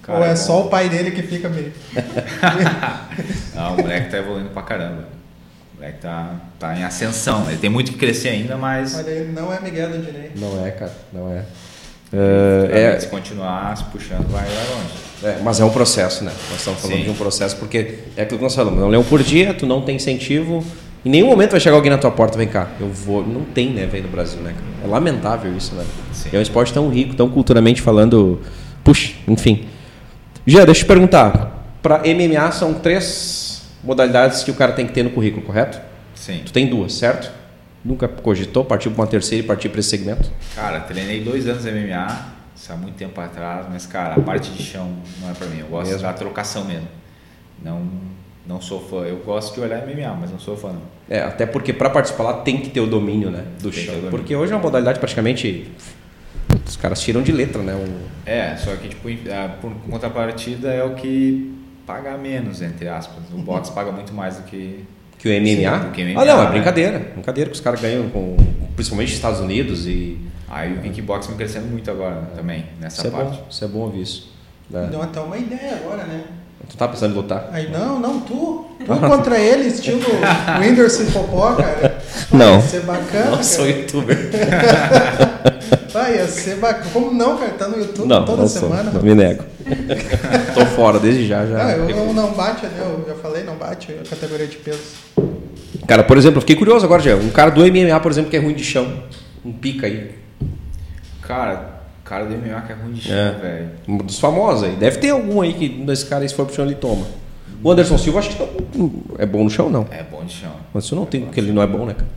Cara, Ou é, é só o pai dele que fica meio. Não, o moleque tá evoluindo pra caramba. O moleque tá, tá em ascensão. Ele tem muito que crescer ainda, mas Olha, ele não é Miguel do Dinei. Não é, cara, não é. Se É, continuar se puxando, vai, vai longe. é, é, mas é um processo, né? Nós estamos falando Sim. de um processo porque é aquilo que nós falamos, não lê um por dia, tu não tem incentivo. Em nenhum momento vai chegar alguém na tua porta, vem cá, eu vou. Não tem, né, velho, no Brasil, né? É lamentável isso, né? Sim. É um esporte tão rico, tão culturalmente falando. Puxa, enfim. Já, deixa eu te perguntar. Para MMA são três modalidades que o cara tem que ter no currículo, correto? Sim. Tu tem duas, certo? Nunca cogitou partir para uma terceira e partir para esse segmento? Cara, treinei dois anos MMA, isso há muito tempo atrás, mas, cara, a parte de chão não é pra mim. Eu gosto Mesmo? da trocação mesmo. Não, não sou fã. Eu gosto de olhar MMA, mas não sou fã, não. É, até porque para participar lá tem que ter o domínio, né, do Tem chão. Porque hoje é uma modalidade praticamente os caras tiram de letra, né? O- É, só que, tipo, ah, por contrapartida é o que paga menos, entre aspas. O boxe paga muito mais do que. Que o MMA. Sim, que MMA, ah, não, é né? brincadeira. Brincadeira que os caras ganham com principalmente nos Estados Unidos e Aí o kickboxing vem crescendo muito agora também, nessa isso é parte. bom, isso é bom ouvir isso. É. Deu até uma ideia agora, né? Tu tá pensando em lutar? Aí, não, não, tu. Tu contra ele, estilo Whindersson Popó, cara. Não. Ia ser bacana, Não sou youtuber. Vai, ia ser bacana. Como não, cara? Tá no YouTube Não, toda não semana. sou. Não me nego. Tô fora desde já, já. Ah, eu, eu não bate, né? Eu já falei, não bate a categoria de peso. Cara, por exemplo, eu fiquei curioso agora, já. Um cara do MMA, por exemplo, que é ruim de chão. Um pica aí. Cara, cara do MMA que é ruim de chão, É. velho. Um dos famosos aí. Deve ter algum aí que desse cara aí, se for pro chão ele toma. O Anderson Silva acho que não, é bom no chão, não. É bom de chão. Mas isso não tem, porque ele não é bom, né, cara?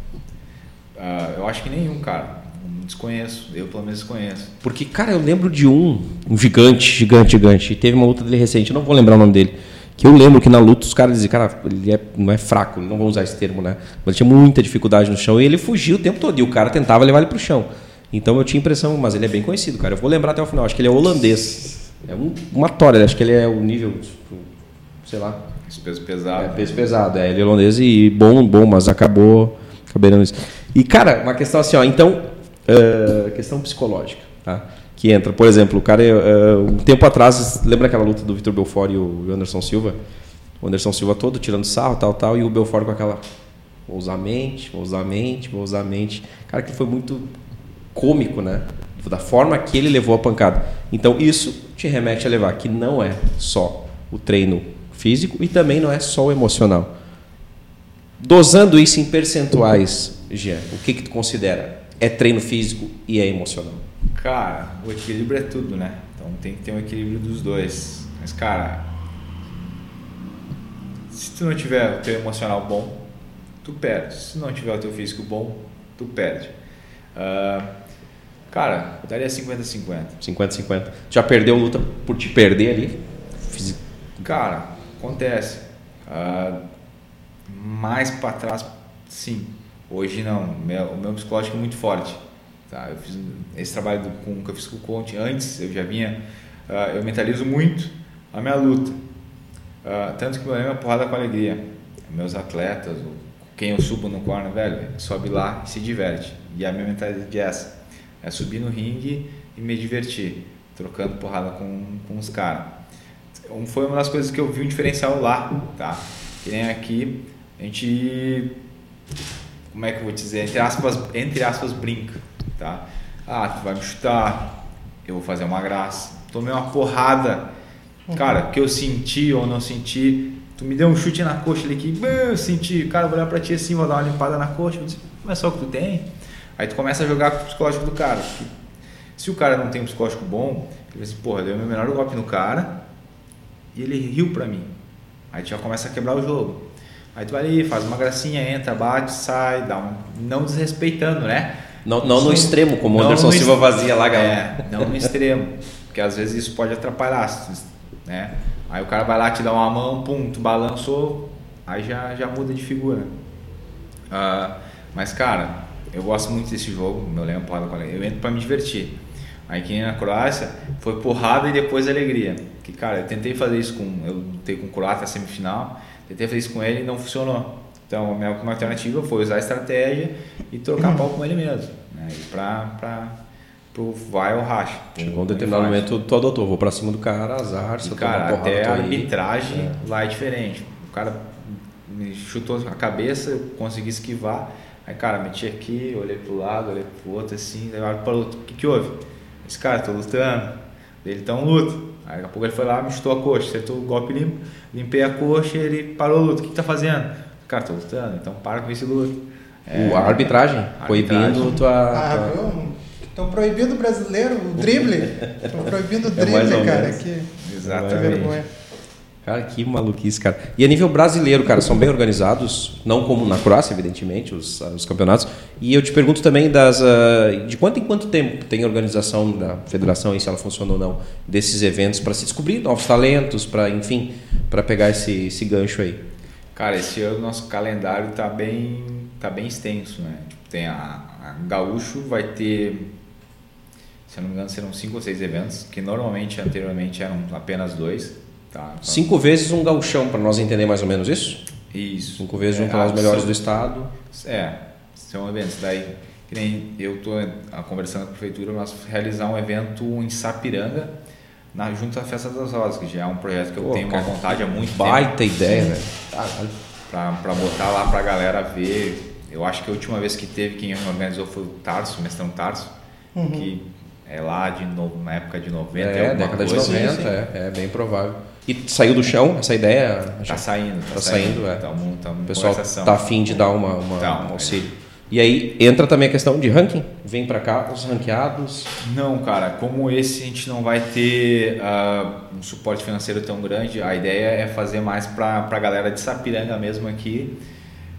Ah, eu acho que nenhum, cara. Desconheço. Eu pelo menos desconheço. Porque, cara, eu lembro de um, um gigante, gigante, gigante. E teve uma luta dele recente, eu não vou lembrar o nome dele. Que eu lembro que na luta os caras diziam, cara, ele é, não é fraco, não vou usar esse termo, né? Mas ele tinha muita dificuldade no chão e ele fugia o tempo todo. E o cara tentava levar ele pro chão. Então eu tinha impressão, mas ele é bem conhecido, cara. Eu vou lembrar até o final. Acho que ele é holandês. É um, uma tora, acho que ele é o nível, tipo, sei lá, Esse peso pesado. é, peso pesado, é, ele é holandês e bom, bom, mas acabou, acabei isso. E, cara, uma questão assim, ó, então, eh, questão psicológica, tá? Que entra, por exemplo, o cara, eh, um tempo atrás, lembra aquela luta do Vitor Belfort e o Anderson Silva? O Anderson Silva todo tirando sarro, tal, tal, e o Belfort com aquela, vou usar a mente, vou usar a mente, vou usar a mente. Cara, que foi muito cômico, né? Da forma que ele levou a pancada. Então, isso te remete a levar que não é só o treino físico e também não é só o emocional. Dosando isso em percentuais, Jean, o que que tu considera? É treino físico e é emocional? Cara, o equilíbrio é tudo, né? Então tem que ter um equilíbrio dos dois. Mas, cara, se tu não tiver o teu emocional bom, tu perde. Se não tiver o teu físico bom, tu perde. Ah, cara, eu daria 50-50. 50-50. Já perdeu luta por te perder ali? Fisi- Cara, acontece. Ah, mais para trás, sim. Hoje não. Meu- o meu psicológico é muito forte. Tá? Eu fiz esse trabalho do, com, que eu fiz com o Conte antes, eu já vinha. ah, eu mentalizo muito a minha luta. Ah, tanto que meu lema é porrada com alegria. Meus atletas, quem eu subo no corner, velho, sobe lá e se diverte. E a minha mentalidade é essa: é subir no ringue e me divertir, trocando porrada com, com os caras foi uma das coisas que eu vi um diferencial lá, tá? Que nem aqui, a gente, como é que eu vou dizer, entre aspas, entre aspas brinca, tá? Ah, tu vai me chutar, eu vou fazer uma graça. Tomei uma porrada, cara, que eu senti ou não senti, tu me deu um chute na coxa ali que "Bah, eu senti, cara, vou olhar pra ti assim, vou dar uma limpada na coxa, eu disse, mas só o que tu tem? Aí tu começa a jogar com o psicológico do cara. se o cara não tem um psicológico bom, ele vai assim, porra, deu meu menor golpe no cara, e ele riu pra mim. Aí tu já começa a quebrar o jogo. Aí tu vai ali, faz uma gracinha, entra, bate, sai, dá um. Não desrespeitando, né? Não, não no extremo, como o Anderson Silva ex- vazia lá, galera. É, não no extremo. Porque às vezes isso pode atrapalhar, né? Aí o cara vai lá, te dá uma mão, pum, tu balançou, aí já, já muda de figura. Ah, mas, cara, eu gosto muito desse jogo, meu porrada com alegria. Eu entro pra me divertir. Aí quem na Croácia foi porrada e depois alegria. Que cara, eu tentei fazer isso com, eu lutei com o croata semifinal, tentei fazer isso com ele e não funcionou. Então a minha alternativa foi usar a estratégia e trocar pau com ele mesmo, né? E pra, pra pro vai ou racha. Chegou um determinado momento, tu adotou, vou pra cima do cara, azar, e, cara, até a arbitragem é. lá é diferente. O cara me chutou a cabeça, eu consegui esquivar. Aí, cara, meti aqui, olhei pro lado, olhei pro outro, assim, daí olho para o outro, o que que houve? Esse cara, tô lutando. Ele tá um luto. Aí daqui a pouco ele foi lá, me chutou a coxa, acertou o golpe limpo, limpei a coxa e ele parou o luto. O que, que tá fazendo? Cara, tô lutando, então para com esse luto. É, a arbitragem, proibindo tua. Ah, tua... Estão proibindo o brasileiro, o drible. Estão proibindo o é drible, é cara. Que, Exatamente. Que vergonha. Cara, que maluquice, cara. E a nível brasileiro, cara, são bem organizados, não como na Croácia, evidentemente, os, os campeonatos. E eu te pergunto também das uh, de quanto em quanto tempo tem organização da federação, e se ela funciona ou não, desses eventos para se descobrir novos talentos, para enfim, para pegar esse, esse gancho aí. Cara, esse ano nosso calendário tá bem, tá bem extenso, né? Tipo, tem a, a Gaúcho vai ter se eu não me engano, serão cinco ou seis eventos, que normalmente, anteriormente, eram apenas dois. Tá? Então, Cinco vezes um gauchão, para nós entender mais ou menos isso? Isso. Cinco vezes é, juntar os melhores do estado. É, são eventos. Daí, que nem eu estou conversando com a prefeitura, nós realizar um evento em Sapiranga, na, junto à Festa das Rosas, que já é um projeto que eu Pô, tenho cara, uma vontade há muito baita tempo. Baita ideia, velho. Para botar lá para a galera ver. Eu acho que a última vez que teve, quem organizou foi o Tarso, o mestrão Tarso, uhum. que é lá de no, na época de 90. É, década coisa. de 90, sim, sim. É, é bem provável. E saiu do chão essa ideia? Tá saindo, tá, tá saindo, saindo, é. Tamo, tamo o pessoal tá afim de dar uma, uma tá, um auxílio. E aí entra também a questão de ranking? Vem para cá os ranqueados? Não, cara. Como esse a gente não vai ter uh, um suporte financeiro tão grande, a ideia é fazer mais para a galera de Sapiranga mesmo aqui.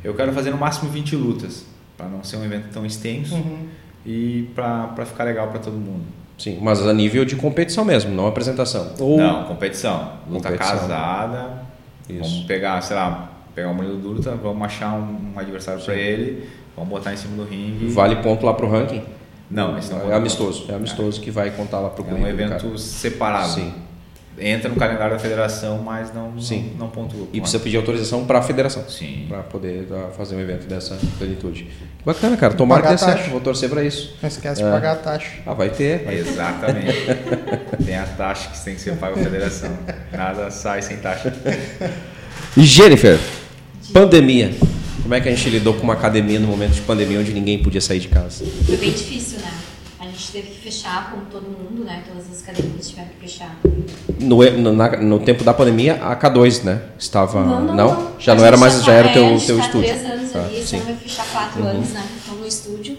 Eu quero fazer no máximo 20 lutas, para não ser um evento tão extenso. Uhum e para ficar legal para todo mundo. Sim, mas a nível de competição mesmo, não apresentação. Ou... Não, competição. Luta competição. casada. Isso. Vamos pegar, sei lá, pegar o Murilo Durta, vamos achar um, um adversário para ele, vamos botar em cima do ringue. Vale ponto lá pro ranking? Não, esse não é amistoso. É amistoso é. que vai contar lá pro É um evento separado. Sim entra no calendário da federação, mas não, Sim. não, não pontua. E precisa pedir autorização para a federação. Sim. Para poder uh, fazer um evento dessa plenitude. Bacana, cara. Tomara que dê certo. Vou torcer para isso. Não esquece de pagar a taxa. Ah, vai ter. Vai Exatamente. tem a taxa que tem que ser paga à federação. Nada sai sem taxa. Jennifer, pandemia. Como é que a gente lidou com uma academia no momento de pandemia onde ninguém podia sair de casa? Foi bem difícil, né? Gente teve que fechar, como todo mundo, né? Todas as academias tiveram que fechar. No, no, na, no tempo da pandemia, a K2, né? Estava. Não, não, não? já não era mais, já era o teu, é, teu tá estúdio. três anos ah, ali, sim. vai fechar quatro uhum. anos, né? Então no estúdio.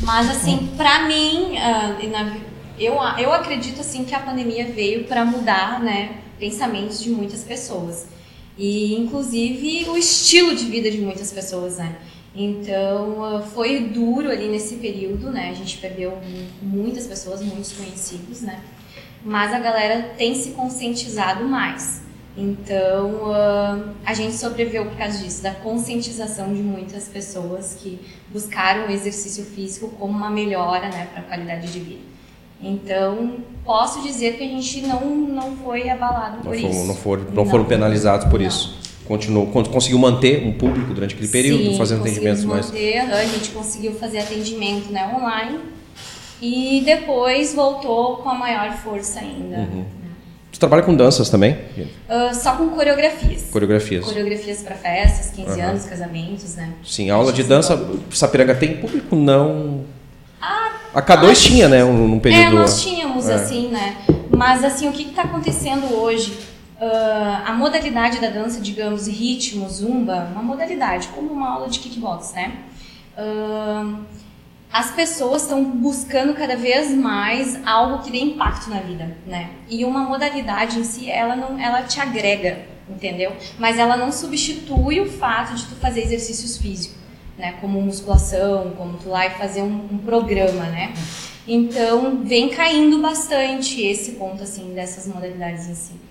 Mas assim, uhum. pra mim, uh, na, eu, eu acredito assim que a pandemia veio para mudar, né? Pensamentos de muitas pessoas. E inclusive o estilo de vida de muitas pessoas, né? Então ah, foi duro ali nesse período, né? A gente perdeu muitas pessoas, muitos conhecidos, né? Mas a galera tem se conscientizado mais. Então ah, a gente sobreviveu por causa disso, da conscientização de muitas pessoas que buscaram o exercício físico como uma melhora, né, para a qualidade de vida. Então posso dizer que a gente não não foi abalado por não isso. não, foram, não, não foram penalizados por não. isso continuou, conseguiu manter um público durante aquele período, Sim, fazendo atendimentos mais. Manter, a gente conseguiu fazer atendimento né, online e depois voltou com a maior força ainda. Uhum. Tu trabalha com danças também? Uh, só com coreografias. Coreografias. Coreografias para festas, 15 uhum. anos, casamentos, né? Sim, aula de dança, Sapiranga tem público? Não. Ah, a K2 tinha, né, um, um período. É, nós tínhamos, é. assim, né? Mas, assim, o que está acontecendo hoje? Uh, a modalidade da dança, digamos, ritmo, zumba, uma modalidade, como uma aula de kickbox, né? Uh, as pessoas estão buscando cada vez mais algo que dê impacto na vida, né? E uma modalidade em si, ela não, ela te agrega, entendeu? Mas ela não substitui o fato de tu fazer exercícios físicos, né? Como musculação, como tu lá e fazer um, um programa, né? Então, vem caindo bastante esse ponto, assim, dessas modalidades em si.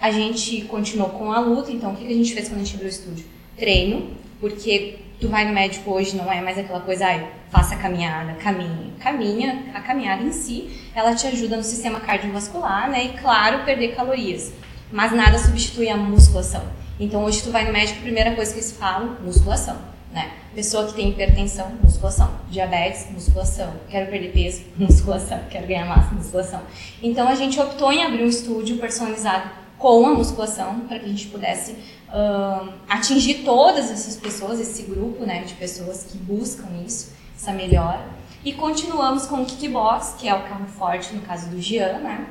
A gente continuou com a luta, então o que a gente fez quando a gente abriu o estúdio? Treino, porque tu vai no médico hoje não é mais aquela coisa, ai, faça a caminhada, caminhe. Caminha, a caminhada em si, ela te ajuda no sistema cardiovascular, né? E claro, perder calorias. Mas nada substitui a musculação. Então hoje tu vai no médico, a primeira coisa que eles falam, musculação. Né? Pessoa que tem hipertensão, musculação. Diabetes, musculação. Quero perder peso, musculação. Quero ganhar massa, musculação. Então a gente optou em abrir um estúdio personalizado com a musculação para que a gente pudesse uh, atingir todas essas pessoas, esse grupo né, de pessoas que buscam isso, essa melhora. E continuamos com o kickbox, que é o carro forte no caso do Jean, né?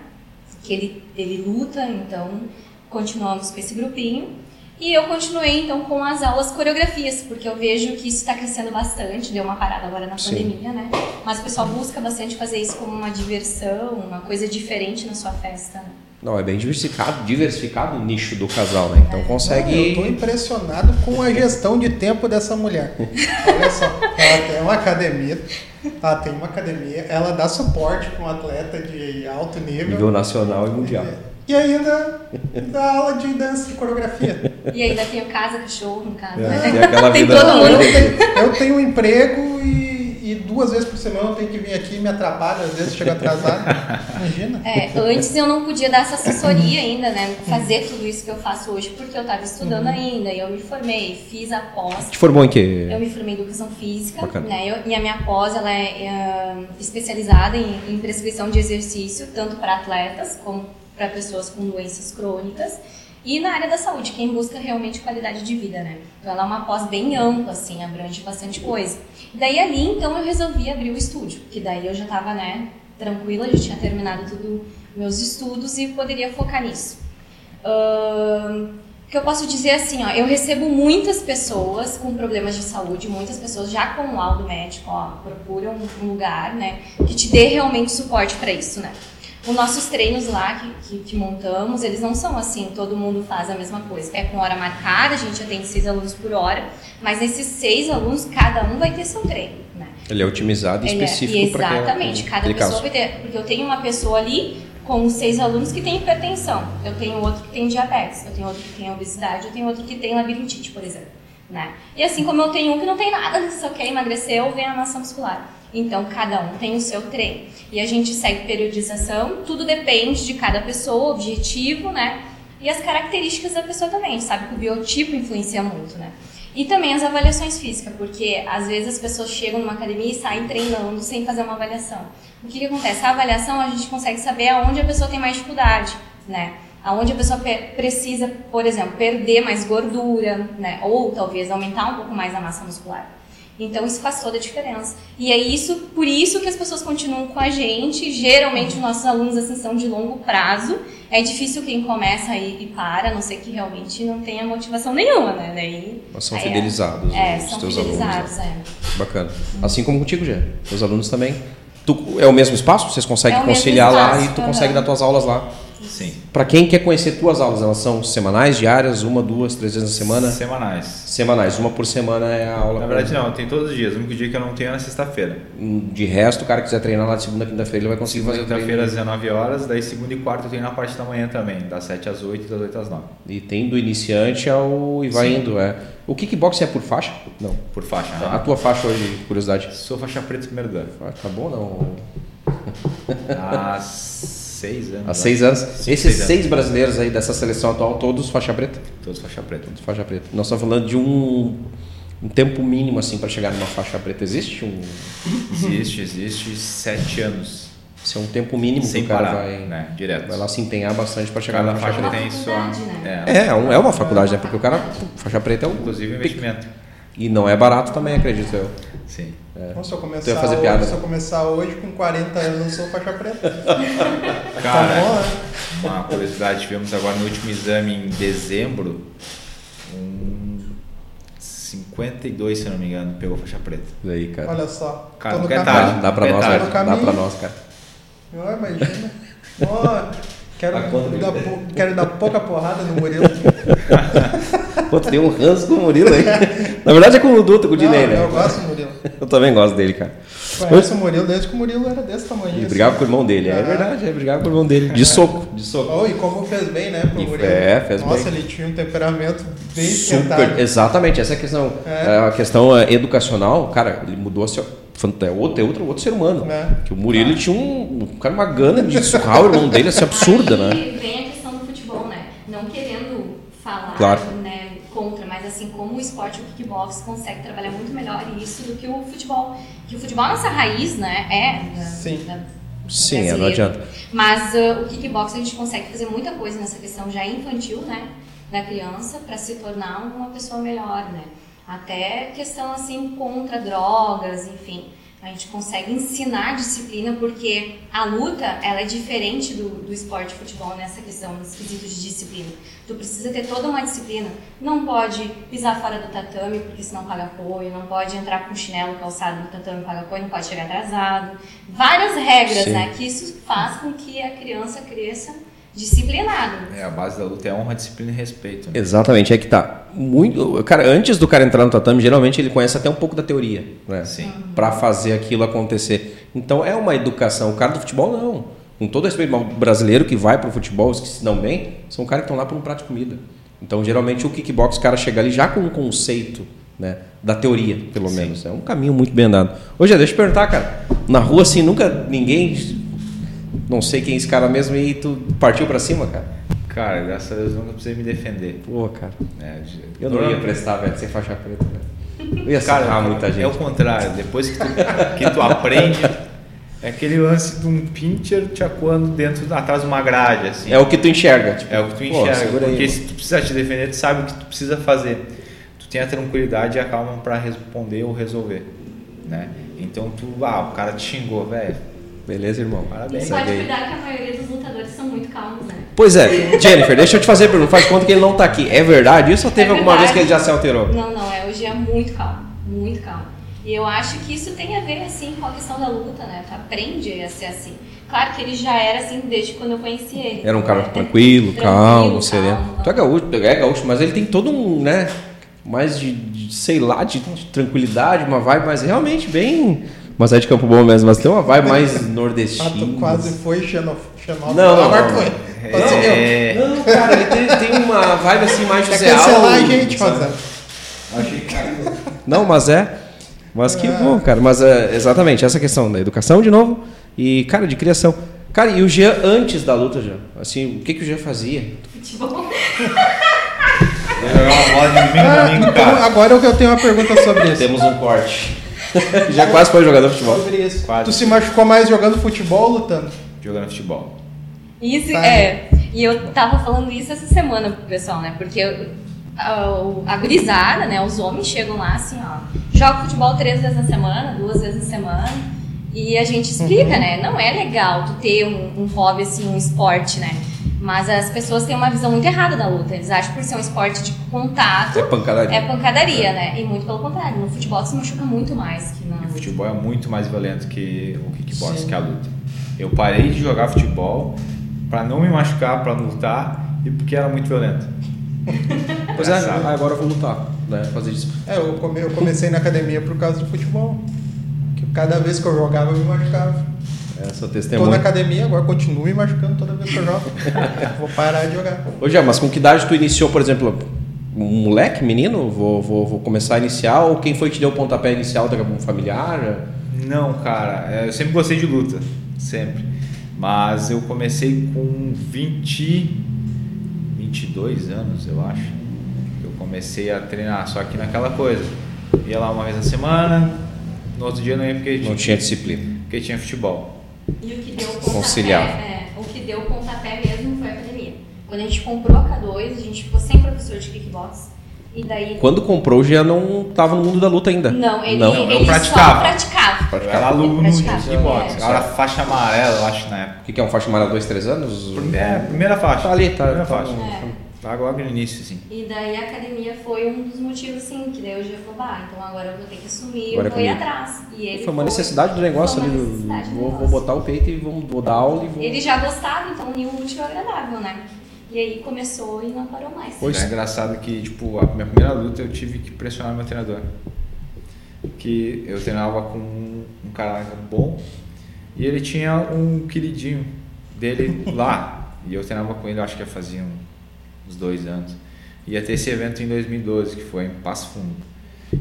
Que ele, ele luta, então continuamos com esse grupinho. E eu continuei então com as aulas coreografias, porque eu vejo que isso está crescendo bastante, deu uma parada agora na Sim. pandemia, né? Mas o pessoal busca bastante fazer isso como uma diversão, uma coisa diferente na sua festa. Né? Não, é bem diversificado, diversificado o nicho do casal, né? Então consegue. Não, eu estou impressionado com a gestão de tempo dessa mulher. Olha só, ela tem uma academia, ela tem uma academia, ela dá suporte para um atleta de alto nível. Nível nacional e mundial. E ainda dá aula de dança e coreografia. E ainda tem o casa, cachorro no caso. É, né? Tem aquela tem vida todo mundo. Eu tenho, eu tenho um emprego e, e, duas vezes por semana eu tenho que vir aqui e me atrapalha, às vezes chega atrasado. Imagina. É, antes eu não podia dar essa assessoria ainda, né? Fazer tudo isso que eu faço hoje, porque eu estava estudando uhum. ainda. E eu me formei, fiz a pós. Te formou em quê? Eu me formei em educação física, né? Eu, e a minha pós ela é, é especializada em, em prescrição de exercício, tanto para atletas como para pessoas com doenças crônicas e na área da saúde, quem busca realmente qualidade de vida, né? Então ela é uma pós bem ampla, assim, abrange bastante coisa. E daí ali, então, eu resolvi abrir o estúdio, que daí eu já estava, né, tranquila, já tinha terminado tudo meus estudos e poderia focar nisso. Uh, que eu posso dizer assim, ó, eu recebo muitas pessoas com problemas de saúde, muitas pessoas já com laudo médico, ó, procuram um lugar, né, que te dê realmente suporte para isso, né? Os nossos treinos lá que, que, que, montamos, eles não são assim, todo mundo faz a mesma coisa. É com hora marcada, a gente atende seis alunos por hora, mas esses seis alunos, cada um vai ter seu treino. Né? Ele é otimizado e é, específico para Exatamente, cada pessoa caso. vai ter. Porque eu tenho uma pessoa ali com seis alunos que tem hipertensão, eu tenho outro que tem diabetes, eu tenho outro que tem obesidade, eu tenho outro que tem labirintite, por exemplo. Né? E assim como eu tenho um que não tem nada, só quer emagrecer ou a massa muscular. Então, cada um tem o seu treino. E a gente segue periodização, tudo depende de cada pessoa, objetivo, né? E as características da pessoa também. A gente sabe que o biotipo influencia muito, né? E também as avaliações físicas, porque às vezes as pessoas chegam numa academia e saem treinando sem fazer uma avaliação. O que, que acontece? A avaliação a gente consegue saber aonde a pessoa tem mais dificuldade, né? Aonde a pessoa precisa, por exemplo, perder mais gordura, né? Ou talvez aumentar um pouco mais a massa muscular. Então isso faz toda a diferença. E é isso, por isso que as pessoas continuam com a gente. Geralmente os nossos alunos assim são de longo prazo. É difícil quem começa e, e para, a não ser que realmente não tenha motivação nenhuma, né? Daí, Mas são fidelizados é, os são teus fidelizados, alunos. É. Bacana. Assim como contigo, já. Os alunos também. Tu, é o mesmo espaço? Vocês conseguem é conciliar lá e tu uhum. consegue dar tuas aulas lá? Sim. Para quem quer conhecer tuas aulas, elas são semanais, diárias, uma, duas, três vezes na semana? Semanais. Semanais, uma por semana é a aula. Na verdade não, tem todos os dias. O único dia que eu não tenho é na sexta-feira. De resto, o cara quiser treinar lá de segunda a quinta-feira, ele vai conseguir segunda, fazer Quinta-feira às 19 horas, daí segunda e quarta eu tenho na parte da manhã também, das 7 às 8 e das 8 às 9. E tem do iniciante ao e vai Sim. indo, é. O kickbox é por faixa? Não. Por faixa. A tua faixa hoje, curiosidade? Sou faixa preta primeiro dan. Ah, tá bom não. As seis anos. Há seis anos. Cinco, Esses seis, seis brasileiros aí dessa seleção atual, todos faixa preta? Todos faixa preta. Todos faixa preta. Nós estamos falando de um, um tempo mínimo assim para chegar numa faixa preta. Existe um. Existe, existe sete anos. Isso é um tempo mínimo Sem que o cara parar, vai, né? Direto. vai lá se empenhar bastante para chegar na faixa preta. Tem só... Né? É, é, é uma faculdade, né? Porque o cara, faixa preta é um. Inclusive investimento. E não é barato também, acredito eu. Sim. É. Então, se, eu começar fazer hoje, piada. se eu começar hoje com 40 anos, eu sou faixa preta. Cara, tá bom, né? uma curiosidade, tivemos agora no último exame em dezembro, um 52, se não me engano, pegou faixa preta. E aí, cara? Olha só. Cara, no dá, dá pra nós, cara. Dá pra nós, cara. Oh, imagina. oh, Quero, dar, pou- quero dar pouca porrada no Murilo. Pô, tu tem um ranço com o Murilo aí. Na verdade é com o Duto, com o Dinei, né? Eu gosto do Murilo. Eu também gosto dele, cara. Conheço o Murilo desde que o Murilo era desse tamanho. E brigava com o irmão dele. É Ah. verdade, é brigava com o irmão dele. De soco, de soco. Oh, e como fez bem, né, pro E Murilo. é, fez Nossa, bem. ele tinha um temperamento bem esquentado. Super, exatamente, essa é a questão. É. A questão é, educacional, cara, ele mudou assim, ó, é outro, é outro, outro ser humano. É. Que o Murilo ele tinha um, um cara uma gana de surrar o irmão dele, assim, absurda, né? Aí vem a questão do futebol, né? Não querendo falar Claro. né, contra, mas assim, como o esporte, o kickbox consegue trabalhar muito melhor isso do que o futebol. Que o futebol, a nossa raiz, né, é da, Sim. da- Sim, é, não adianta. Mas ah, o kickbox a gente consegue fazer muita coisa nessa questão já infantil, né, da criança para se tornar uma pessoa melhor, né? Até questão assim contra drogas, enfim. A gente consegue ensinar disciplina porque a luta ela é diferente do, do esporte de futebol nessa questão, nos quesitos de disciplina. Tu precisa ter toda uma disciplina. Não pode pisar fora do tatame porque senão paga apoio, não pode entrar com chinelo calçado no tatame paga apoio, não pode chegar atrasado. Várias regras, Sim. né? Que isso faz com que a criança cresça disciplinado. É, a base da luta é honra, disciplina e respeito. né? Exatamente, é que tá. Muito, cara, antes do cara entrar no tatame, geralmente ele conhece até um pouco da teoria, né? Sim. Pra fazer aquilo acontecer. Então é uma educação. O cara do futebol não. Com todo respeito, mas o brasileiro que vai pro futebol, os que se dão bem, são caras que estão lá por um prato de comida. Então, geralmente o kickbox, o cara chega ali já com um conceito, né, da teoria, pelo Sim. menos. É um caminho muito bem andado. Hoje, deixa eu te perguntar, cara. Na rua assim, nunca ninguém não sei quem é esse cara mesmo e tu partiu pra cima, cara. Cara, graças a Deus eu nunca precisei me defender. Pô, cara. De- Eu não ia prestar, velho, sem faixa preta, velho. Eu ia Cara, sarrar muita é o gente. contrário. Depois que tu, que tu aprende, é aquele lance de um pincher te acuando dentro, atrás de uma grade, assim. É o que tu enxerga. Tipo, É o que tu pô, enxerga. aí, porque mano. se tu precisar te defender, tu sabe o que tu precisa fazer. Tu tem a tranquilidade e a calma pra responder ou resolver. Né? Então tu, ah, o cara te xingou, velho. Beleza, irmão. E Parabéns. pode cuidar que a maioria dos lutadores são muito calmos, né? Pois é, Jennifer, deixa eu te fazer a pergunta. Faz conta que ele não tá aqui. É verdade isso ou teve É alguma verdade. vez que ele já se alterou? Não, não, é, hoje é muito calmo, muito calmo. E eu acho que isso tem a ver, assim, com a questão da luta, né? Tu aprende a ser assim. Claro que ele já era assim desde quando eu conheci ele. Era um cara né? tranquilo, calmo, Tranquilo, sereno. calmo. Tu é gaúcho, é gaúcho, mas ele tem todo um, né? Mais de, de, sei lá, de, de tranquilidade, uma vibe, mas realmente bem. Mas é de Campo Bom mesmo, mas tem uma vibe mais Ah, tu nordestina. quase foi xenof- xenófobo. Não, não, Agora não. foi. É, Conseguiu. é, Não, cara, ele tem, tem uma vibe assim mais José cancelar a Alves, gente. Achei que Não, mas é. Mas que bom, cara. Mas é exatamente essa questão da educação de novo e, cara, de criação. Cara, e o Jean antes da luta, Jean? Assim, o que, que o Jean fazia? Futebol. Jogar uma bola de domingo Ah, domingo, então, cara. agora eu tenho uma pergunta sobre isso. Temos um corte. Já quase foi jogador de futebol. Sobre isso. Quase. Tu se machucou mais jogando futebol ou lutando? Jogando futebol. Isso, Tá. é. E eu tava falando isso essa semana pro pessoal, né? Porque eu- a, a gurizada, né? Os homens chegam lá assim, ó. Joga futebol três vezes na semana, duas vezes na semana. E a gente explica, Uhum. né? Não é legal tu ter um, um hobby, assim, um esporte, né? Mas as pessoas têm uma visão muito errada da luta. Eles acham que por ser um esporte de contato É pancadaria. é pancadaria, né? E muito pelo contrário. No futebol se machuca muito mais que na o futebol é muito mais violento que o kickbox, Sim. que a luta. Eu parei de jogar futebol pra não me machucar, pra lutar e porque era muito violento. Pois é, ah, agora eu vou lutar, né? Fazer isso. É, eu comecei na academia por causa do futebol. Que cada vez que eu jogava, eu me machucava. Essa Tô na testemunha. academia, agora continuo me machucando toda vez que eu jogo. Vou parar de jogar. Ô, Jean, mas com que idade tu iniciou, por exemplo, um moleque, menino? Vou, vou, vou começar a iniciar? Ou quem foi que te deu o pontapé inicial? Daqui a pouco, Um familiar? Não, cara, é, eu sempre gostei de luta, sempre. Mas eu comecei com 20, 22 anos, eu acho. Eu comecei a treinar, só que naquela coisa. Ia lá uma vez na semana, no outro dia não ia porque, Não tinha disciplina. porque tinha futebol. E o que deu o pontapé, Conciliar. é, o que deu o pontapé mesmo foi a academia. Quando a gente comprou a K2, a gente ficou sem professor de kickbox. E daí. Quando comprou, já não tava no mundo da luta ainda. Não, ele, Não. eu ele praticava. só praticava. Eu era aluno de Praticava, kickbox. é. Eu era faixa amarela, eu acho, na época. O que, que é um faixa amarela? Dois, três anos? É, primeira faixa. Tá ali, tá, Primeira tá faixa. no- É. Logo, logo no início, assim. E daí a academia foi um dos motivos, assim, que daí eu já falei, bah, então agora eu vou ter que assumir, Agora é eu vou ir atrás. E ele Foi uma necessidade do negócio foi ali. do- vou, vou botar o peito e vou, vou dar aula e vou. Ele já gostava, então uniu o útil ao agradável, né? E aí começou e não parou mais. Pois. É engraçado que, tipo, a minha primeira luta eu tive que pressionar meu treinador. Que eu treinava com um cara bom e ele tinha um queridinho dele lá. E eu treinava com ele, acho que já fazia um- uns dois anos. Ia ter esse evento em 2012, que foi em Passo Fundo.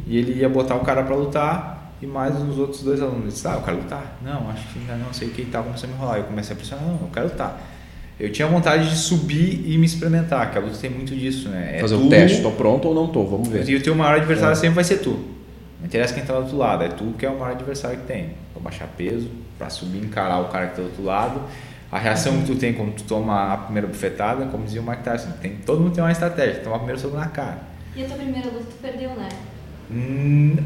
E ele ia botar o cara pra lutar e mais os outros dois alunos. Ele disse, ah, eu quero lutar. Não, acho que ainda não sei o que e tal. Começou a me enrolar. Eu comecei a pressionar, não, eu quero lutar. Eu tinha vontade de subir e me experimentar, que a luta tem muito disso, né? É Fazer tu- o teste, tô pronto ou não tô, vamos ver. E o teu maior adversário sempre vai ser tu. Não interessa quem tá do outro lado, é tu que é o maior adversário que tem. Pra baixar peso, pra subir e encarar o cara que tá do outro lado. A reação que tu tem quando tu toma a primeira bufetada, como dizia o Mike Tyson, tem, todo mundo tem uma estratégia, toma o primeiro soco na cara. E a tua primeira luta tu perdeu, né? Hum,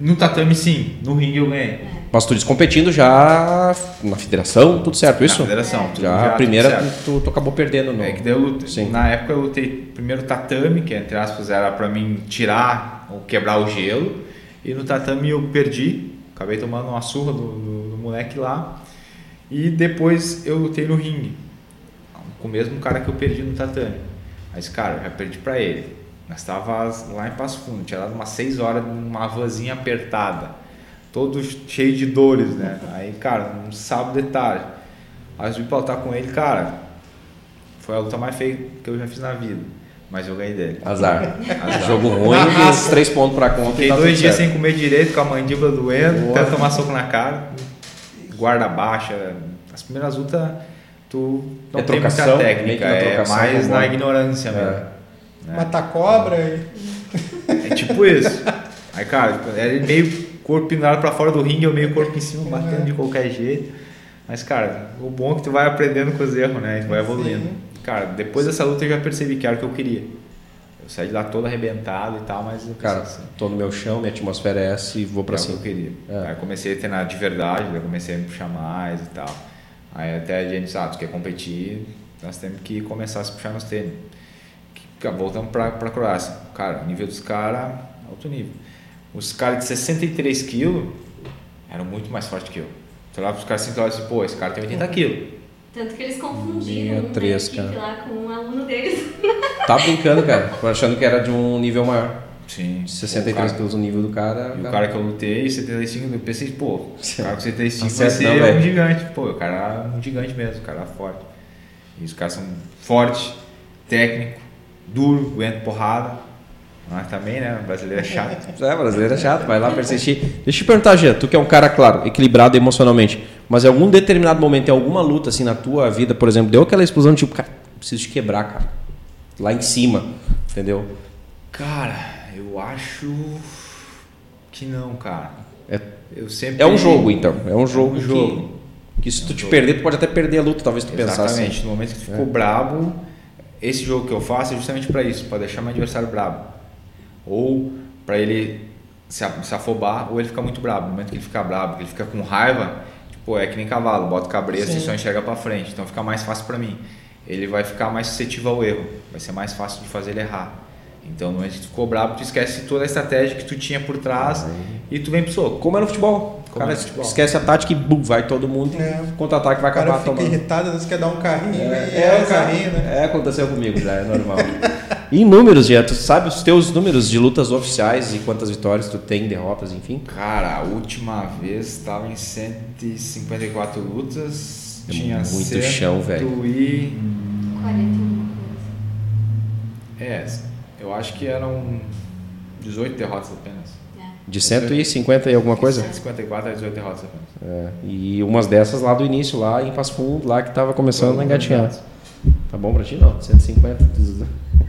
no tatame sim, no ringue eu ganhei. É. Mas tu diz competindo já na federação, tudo certo, isso? Na federação, tudo Já, a tudo primeira certo. tu, tu acabou perdendo no. É que daí eu lutei. Sim. Na época eu lutei primeiro tatame, que entre aspas era pra mim tirar ou quebrar o gelo. E no tatame eu perdi, acabei tomando uma surra do, do- do moleque lá. E depois eu lutei no ringue, com o mesmo cara que eu perdi no tatame. Mas cara, eu já perdi pra ele. Nós estava lá em Passo Fundo, tinha dado umas 6 horas numa vanzinha apertada, todo cheio de dores, né? Aí, cara, um sábado de tarde. Aí eu pra lutar com ele, cara, foi a luta mais feia que eu já fiz na vida. Mas eu ganhei dele. Azar. Azar. Jogo ruim, três pontos pra conta Fiquei tá dois dias sem comer direito, com a mandíbula doendo, Boa. tentando tomar soco na cara, guarda baixa. As primeiras lutas, tu não É tem trocação, muita técnica, é trocação, mais na ignorância É. mesmo. né? Matar cobra e. É tipo isso. Aí, cara, era meio corpo pendurado pra fora do ringue, eu meio corpo em cima, batendo de qualquer jeito. Mas, cara, o bom é que tu vai aprendendo com os erros, né? E tu vai evoluindo. Sim. Cara, depois dessa luta eu já percebi que era o que eu queria. Eu saí de lá todo arrebentado e tal, mas eu Cara, assim, tô no meu chão, minha atmosfera é essa e vou pra é o que cima. eu queria. É. Aí comecei a treinar de verdade, eu comecei a me puxar mais e tal. Aí até a gente disse, ah, tu quer competir, nós temos que começar a se puxar nos treinos. Que- Voltamos pra, pra Croácia. Cara, o nível dos caras, alto nível. Os caras de 63 quilos eram muito mais fortes que eu. Tu olhava pros caras assim, tu olhava assim, pô, esse cara tem 80 quilos. Tanto que eles confundiram Minha equipe cara. lá com um aluno deles. Tá brincando, cara. Tô achando que era de um nível maior. Sim. De 63 O cara- quilos o nível do cara. E o cara que eu lutei, 75, eu pensei, pô, o cara com 75 Tá vai ser não, um gigante. Pô, o cara é um gigante mesmo, o cara é forte. E os caras são fortes, técnico, duro, aguenta porrada. Mas também, né, o brasileiro é chato. É, brasileiro é chato, vai lá persistir. Deixa eu te perguntar, Jean, tu que é um cara, claro, equilibrado emocionalmente, mas em algum determinado momento, em alguma luta, assim, na tua vida, por exemplo, deu aquela explosão, tipo, cara, preciso te quebrar, cara. Lá em cima, entendeu? Cara, eu acho que não, cara. É, Eu sempre... é um jogo, então. É um jogo, um que- jogo. Que, se É tu um te jogo. perder, tu pode até perder a luta, talvez tu pensasse. Exatamente. No momento que tu ficou brabo, esse jogo que eu faço é justamente para isso, para deixar meu adversário brabo. Ou para ele se, afobar, ou ele ficar muito brabo. No momento que ele ficar brabo, que ele fica com raiva, tipo, é que nem cavalo, bota cabresto Sim. e só enxerga para frente. Então fica mais fácil para mim. Ele vai ficar mais suscetível ao erro, vai ser mais fácil de fazer ele errar. Então, no momento que tu ficou brabo, tu esquece toda a estratégia que tu tinha por trás e tu vem pro soco. Como é no futebol. O Como cara é no futebol. esquece a tática e bum, vai todo mundo. É. E contra-ataque vai O cara acabar fica tomando. irritado, às vezes quer dar um carrinho e É, é, um carrinho, né? É, aconteceu comigo já, é normal. e em números, Jean, tu sabe os teus números de lutas oficiais e quantas vitórias tu tem, derrotas, enfim? Cara, a última vez estava em 154 lutas. É tinha muito chão, velho. E... 41 É, eu acho que eram 18 derrotas apenas. É. De 150 e alguma coisa? 154 a 18 derrotas apenas. É, e umas dessas lá do início, lá em Passo Fundo, lá que tava começando a engatinhar. Tá bom pra ti? Não, 150.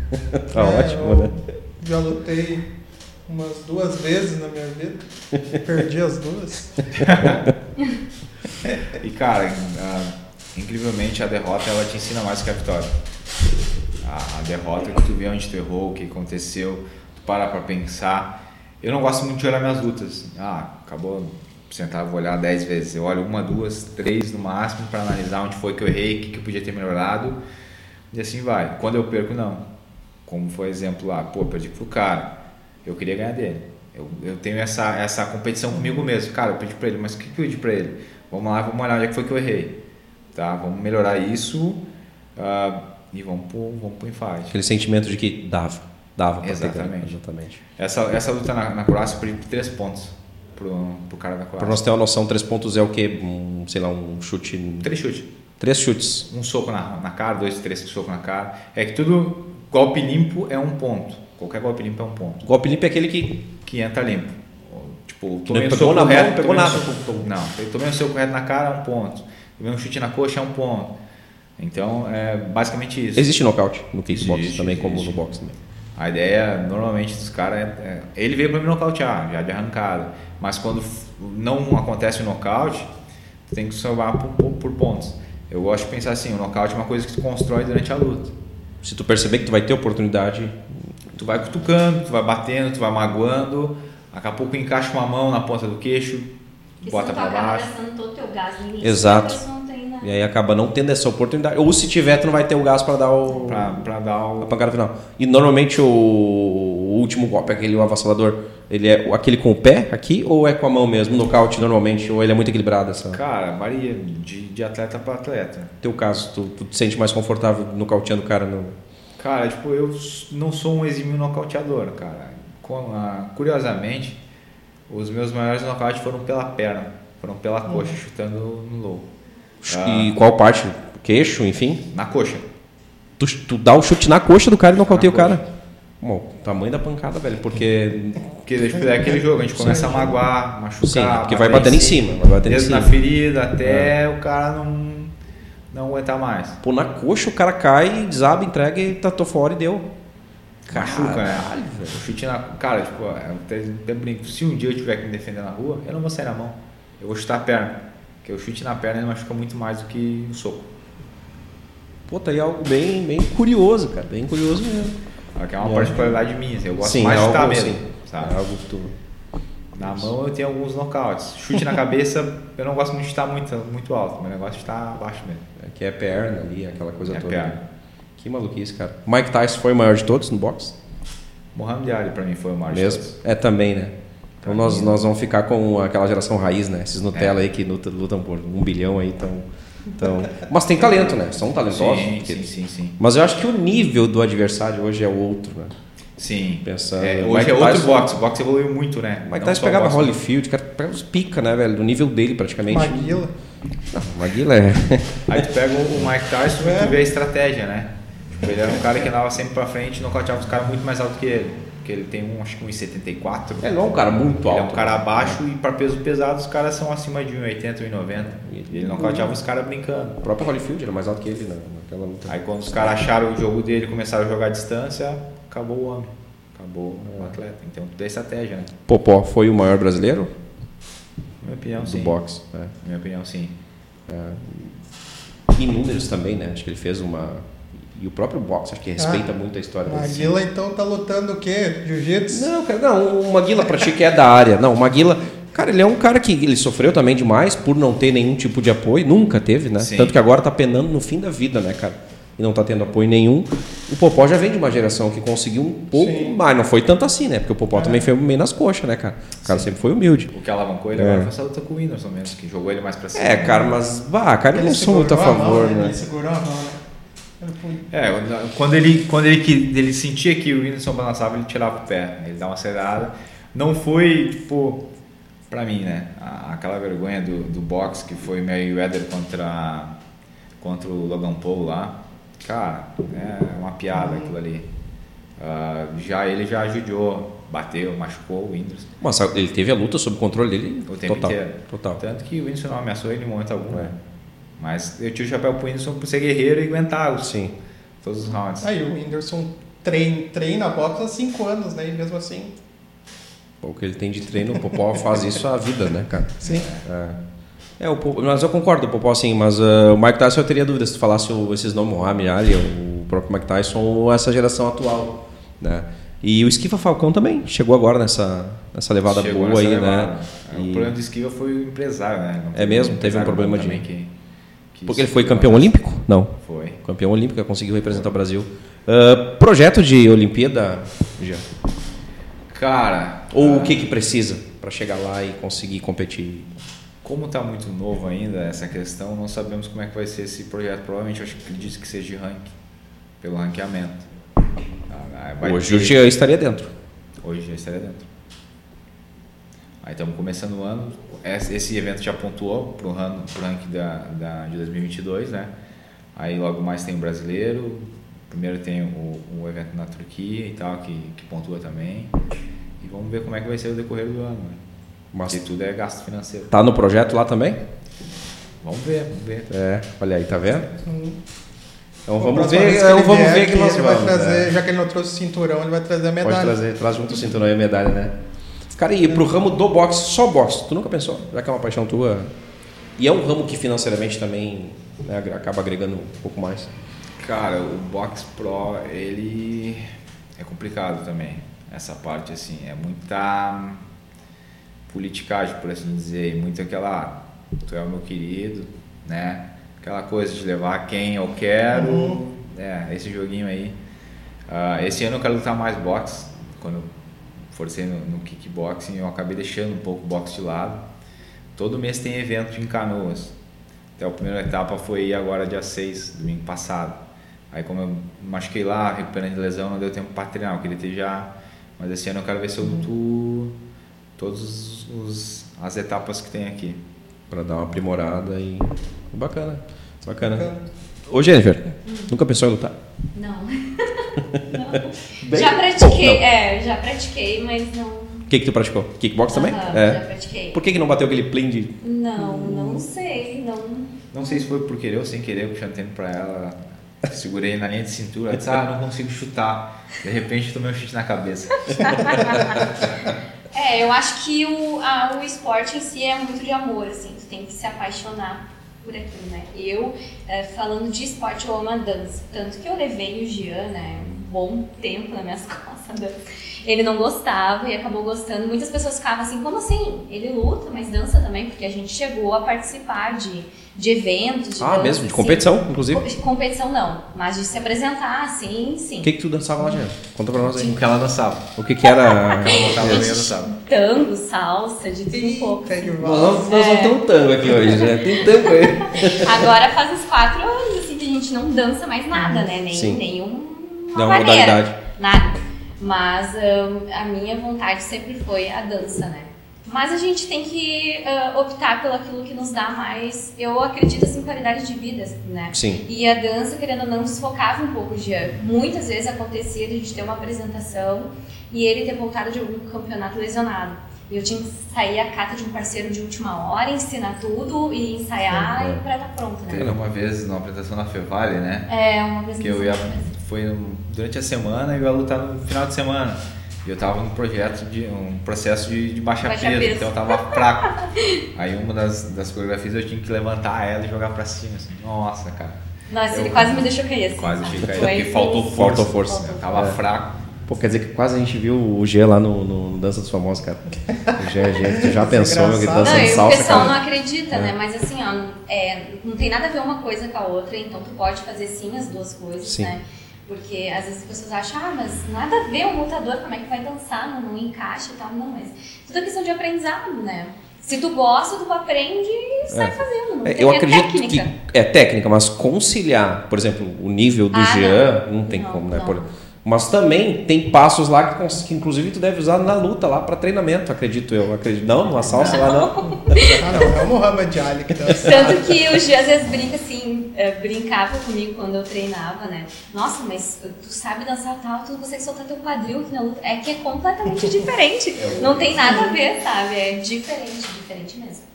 tá É, ótimo, né? Já lutei umas duas vezes na minha vida. Perdi as duas. E cara, incrivelmente a derrota ela te ensina mais que a vitória. A, a derrota que tu vê onde tu errou, o que aconteceu, tu para pra pensar. Eu não gosto muito de olhar minhas lutas. Ah, acabou, sentar vou olhar 10 vezes. Eu olho uma, duas, três no máximo para analisar onde foi que eu errei, o que, que eu podia ter melhorado. E assim vai. Quando eu perco, não. Como foi exemplo lá, pô, perdi pro cara, eu queria ganhar dele. Eu, eu tenho essa, essa competição comigo mesmo. Cara, eu pedi pra ele, mas o que, que eu pedi pra ele? Vamos lá, vamos olhar onde é que foi que eu errei. Tá? Vamos melhorar isso uh, e vamos pro, vamos pro infight. Aquele sentimento de que dava, dava pra ter ganho. Exatamente. Exatamente. Essa, essa luta na, na Croácia eu perdi por três pontos pro, pro cara da Pra Croácia. nós ter uma noção, três pontos é o quê? Um, sei lá, um chute. Três chutes. Três chutes. Um soco na, na cara, dois, três socos na cara. É que tudo, golpe limpo é um ponto. Qualquer golpe limpo é um ponto. Golpe limpo é aquele que. Que entra limpo. Tipo, tomei pegou soco na mão, pegou nada. soco- Não, tomei um soco reto na cara, é um ponto. Tomei um chute na coxa, é um ponto. Então, é basicamente isso. Existe nocaute no kickbox Existe, também, como existe. no boxe também. A ideia, normalmente, dos caras é, é- Ele veio para me nocautear, já de arrancada. Mas quando não acontece o nocaute, tem que salvar por, por- por pontos. Eu gosto de pensar assim: o nocaute é uma coisa que tu constrói durante a luta. Se tu perceber que tu vai ter oportunidade, Tu vai cutucando, tu vai batendo, tu vai magoando. Daqui a pouco encaixa uma mão na ponta do queixo, Porque bota para baixo. todo teu gás início. Exato. tem, né? e aí acaba não tendo essa oportunidade. Ou se tiver, tu não vai ter o gás para dar o, pra dar a o. pancada final. E normalmente o, o último golpe, aquele avassalador, ele é aquele com o pé aqui ou é com a mão mesmo? Nocaute normalmente, ou ele é muito equilibrado? Essa? Cara, varia de, de atleta para atleta. teu caso, tu, tu te sente mais confortável nocauteando o cara no. Cara, tipo, eu não sou um exímio nocauteador, cara. Ah, curiosamente, os meus maiores nocautes foram pela perna, foram pela coxa, chutando no low. Ah. E qual parte? Queixo, enfim? Na coxa. Tu, tu dá o chute na coxa do cara e nocauteia o cara. Bom, tamanho da pancada, velho, porque. Porque tipo, é aquele jogo, a gente começa a magoar, machucar. Sim, porque vai batendo em cima, vai batendo em Desde na cima. ferida até o cara não, não aguentar mais. Pô, na coxa o cara cai, desaba, entrega e tá, tô fora e deu. Machuca, né? Caralho, velho. O chute na. Cara, tipo, eu até, até brinco. Se um dia eu tiver que me defender na rua, eu não vou sair na mão. Eu vou chutar a perna. Porque o chute na perna ele machuca muito mais do que o soco. Pô, tá aí algo bem, bem curioso, cara. Bem curioso mesmo. Que é uma É. particularidade minha. assim, Eu gosto sim, mais é de algo, mesmo. Sabe? É algo que tu. Na mão eu tenho alguns nocautes. Chute na cabeça, eu não gosto muito de chutar muito, muito alto. Meu negócio é chutar abaixo mesmo. é Que é perna ali, aquela coisa É toda. perna. Que maluquice, cara. Mike Tyson foi o maior de todos no boxe? Mohamed Ali pra mim foi o maior de Mesmo? É também, né? Então Pra nós, mim, nós vamos ficar com aquela geração raiz, né? Esses Nutella É. aí que lutam, lutam por um bilhão aí, então, então. Mas tem talento, né? São talentosos. Sim, porque- sim, sim, sim. Mas eu acho que o nível do adversário hoje é outro, né? Sim. Pensando- É, o hoje Mike é outro Tyson- boxe. O boxe evoluiu muito, né? O Mike Tyson pegava boxe, Holyfield, cara, pegava os pica, né, velho? Do nível dele praticamente. Maguila. Não, Maguila é. Aí tu pega o Mike Tyson e É. tu vê a estratégia, né? Tipo, ele era um cara que andava sempre pra frente e nocauteava os caras muito mais alto que ele. Porque ele tem um, acho que 1,74. Ele não é um cara muito Ele alto. é um cara abaixo e para peso pesado os caras são acima de 1,80, 1,90. E ele nocauteava os caras brincando. O próprio Holyfield era mais alto que ele né? naquela luta. Aí quando os caras acharam o jogo dele e começaram a jogar à distância, acabou o homem. Acabou o atleta. Então tudo é estratégia, né? Popó foi o maior brasileiro Na minha opinião, do sim. boxe. né? Na minha opinião, sim. E números também, né? Acho que ele fez uma. E o próprio boxe, acho que respeita muito a história dele. Maguila então tá lutando o quê? Jiu-jitsu? Não, cara, não, o Maguila pra ti que é da área. Não, o Maguila, cara, ele é um cara que ele sofreu também demais por não ter nenhum tipo de apoio, nunca teve, né? Sim. Tanto que agora tá penando no fim da vida, né, cara? E não tá tendo apoio nenhum. O Popó já vem de uma geração que conseguiu um pouco Sim. mais, não foi tanto assim, né? Porque o Popó também foi meio nas coxas, né, cara? O cara sempre foi humilde. O que alavancou ele É. agora foi essa luta com o Whindersson mesmo, que jogou ele mais pra cima. É, cara, mas, bah, cara, Ele não sou muito a mão, favor, né? né? Ele segurou a mão, né? É, quando ele, quando ele, ele sentia que o Whindersson balançava, ele tirava o pé, ele dava uma acelerada. Não foi, tipo, pra mim, né? Aquela vergonha do, do boxe que foi Mayweather contra, contra o Logan Paul lá. Cara, é uma piada aquilo ali. Ah, já ele já judiou, bateu, machucou o Whindersson Mas ele teve a luta sob controle dele o tempo total. inteiro. Total. Tanto que o Whindersson não ameaçou ele em momento algum, É. né? Mas eu tiro o chapéu pro Whindersson por ser guerreiro e aguentar os, Sim. todos os rounds. Aí o Whindersson treina, treina boxe há 5 anos, né? E mesmo assim. O que ele tem de treino, o Popó faz isso a vida, né, cara? Sim. É. É, o, Popó- mas eu concordo, o Popó sim, mas uh, o Mike Tyson eu teria dúvidas se tu falasse o- esses nomes, o Muhammad Ali, o próprio Mike Tyson ou essa geração atual, né? E o Esquiva Falcão também chegou agora nessa, nessa levada Chegou boa nessa aí, levada. né? É, E- O problema do Esquiva foi o empresário, né? Não É mesmo? Teve um problema de- que Porque ele foi campeão olímpico? Não. Foi. Campeão olímpico, conseguiu representar o Brasil. Uh, projeto de Olimpíada, já. Cara. Ou uh, o que que precisa para chegar lá e conseguir competir? Como está muito novo ainda essa questão, não sabemos como é que vai ser esse projeto. Provavelmente eu acho que acredito que seja de ranking, pelo ranqueamento. Ah, vai Hoje ter... o Jean estaria dentro. Hoje já estaria dentro. Aí estamos começando o ano. Esse evento já pontuou para o ranking da, da, de 2022, né? Aí logo mais tem o brasileiro. Primeiro tem o, o evento na Turquia e tal, que, que pontua também. E vamos ver como é que vai ser o decorrer do ano. Né? Mas tudo é gasto financeiro. Tá no projeto lá também? Vamos ver, vamos ver. É, olha aí, tá vendo? Então vamos ver, então, vamos ver que nós ele vamos. Vai trazer, é. Já que ele não trouxe o cinturão, ele vai trazer a medalha. Pode trazer, traz junto o cinturão e a medalha, né? Cara, e pro ramo do boxe, só boxe, tu nunca pensou? Já que é uma paixão tua. E é um ramo que financeiramente também né, acaba agregando um pouco mais. Cara, o boxe pro, ele é complicado também. Essa parte, assim, é muita politicagem, por assim dizer, e muito aquela, tu é o meu querido, né? Aquela coisa de levar quem eu quero, uhum. é, esse joguinho aí. Uh, esse ano eu quero lutar mais boxe, quando eu forcei no, no kickboxing, eu acabei deixando um pouco o boxe de lado. Todo mês tem evento em Canoas. Até a primeira etapa foi agora dia 6, domingo passado. Aí como eu machuquei lá, recuperando de lesão, não deu tempo para treinar, eu queria ter já. Mas esse ano eu quero ver se eu luto todas as etapas que tem aqui. Para dar uma aprimorada e. Bacana. Bacana. Bacana. Ô Jennifer, hum. nunca pensou em lutar? Não. não. já pratiquei, não. é, já pratiquei, mas não. O que, que tu praticou? Kickbox também? é. Já pratiquei. Por que, que não bateu aquele plim de. Não, não sei. Não, não sei se foi por querer ou sem querer, puxando tempo pra ela. Segurei na linha de cintura, disse, ah, não consigo chutar. De repente tomei um chute na cabeça. é, eu acho que o, a, o esporte em si é muito de amor, assim, tu tem que se apaixonar por aquilo, né? Eu, é, falando de esporte, eu amo a dança. Tanto que eu levei o Jean, né, bom tempo nas minhas costas. Ele não gostava e acabou gostando. Muitas pessoas ficavam assim, como assim? Ele luta, mas dança também, porque a gente chegou a participar de de eventos. De ah, dança, mesmo? De competição, assim. inclusive? Competição não, mas de se apresentar, sim, sim. O que, que tu dançava lá, Jean? Conta pra nós aí. O que ela dançava. O que, que era? ela dançava. Tango, salsa, de tudo um pouco. Nós, nós vamos ter um tango aqui hoje, né? Tem tango aí. Agora faz uns quatro anos assim, que a gente não dança mais nada, né? Nem, sim. nenhum. Não, modalidade. Nada. Mas um, a minha vontade sempre foi a dança, né? Mas a gente tem que uh, optar pelo aquilo que nos dá mais, eu acredito assim, qualidade de vida, né? Sim. E a dança, querendo ou não, desfocava um pouco de Muitas vezes acontecia de a gente ter uma apresentação e ele ter voltado de algum campeonato lesionado. E eu tinha que sair a cata de um parceiro de última hora, ensinar tudo e ensaiar Sim, é. e pra estar tá pronto, né? Teve uma vez numa apresentação na Fevale, né? É, uma vez que eu ia, Foi durante a semana e eu ia lutar no final de semana. E eu tava no projeto de um processo de, de baixa, baixa peso, peso, então eu tava fraco. Aí uma das, das coreografias eu tinha que levantar ela e jogar pra cima. Assim. Nossa, cara. Nossa, eu, ele quase me deixou cair assim. Quase deixei cair, porque faltou força. Faltou força. Faltou. Eu tava é. fraco. Pô, quer dizer que quase a gente viu o G lá no, no Dança dos Famosos, cara. O G, G tu já pensou meu, que dança não, salsa, O pessoal cara. não acredita, é. né? Mas assim, ó, é, não tem nada a ver uma coisa com a outra, então tu pode fazer sim as duas coisas, sim. né? Porque às vezes as pessoas acham, ah, mas nada a ver um lutador, como é que vai dançar, não, não encaixa e tal. Não, mas tudo é questão de aprendizado, né? Se tu gosta, tu aprende e sai é. fazendo. Não é, eu acredito técnica. que é técnica, mas conciliar, por exemplo, o nível do ah, Jean, não, não tem não, como, né? Por, mas também tem passos lá que, que inclusive tu deve usar na luta lá para treinamento, acredito eu. Acredito. Não, numa salsa não. lá não. ah, não, é o Muhammad Ali que dança. Tanto que o Gia às vezes brinca assim, eh, brincava comigo quando eu treinava, né? Nossa, mas tu sabe dançar tal, tu não consegue soltar teu quadril aqui na luta. É que é completamente diferente. Não tem nada a ver, sabe? É diferente, diferente mesmo.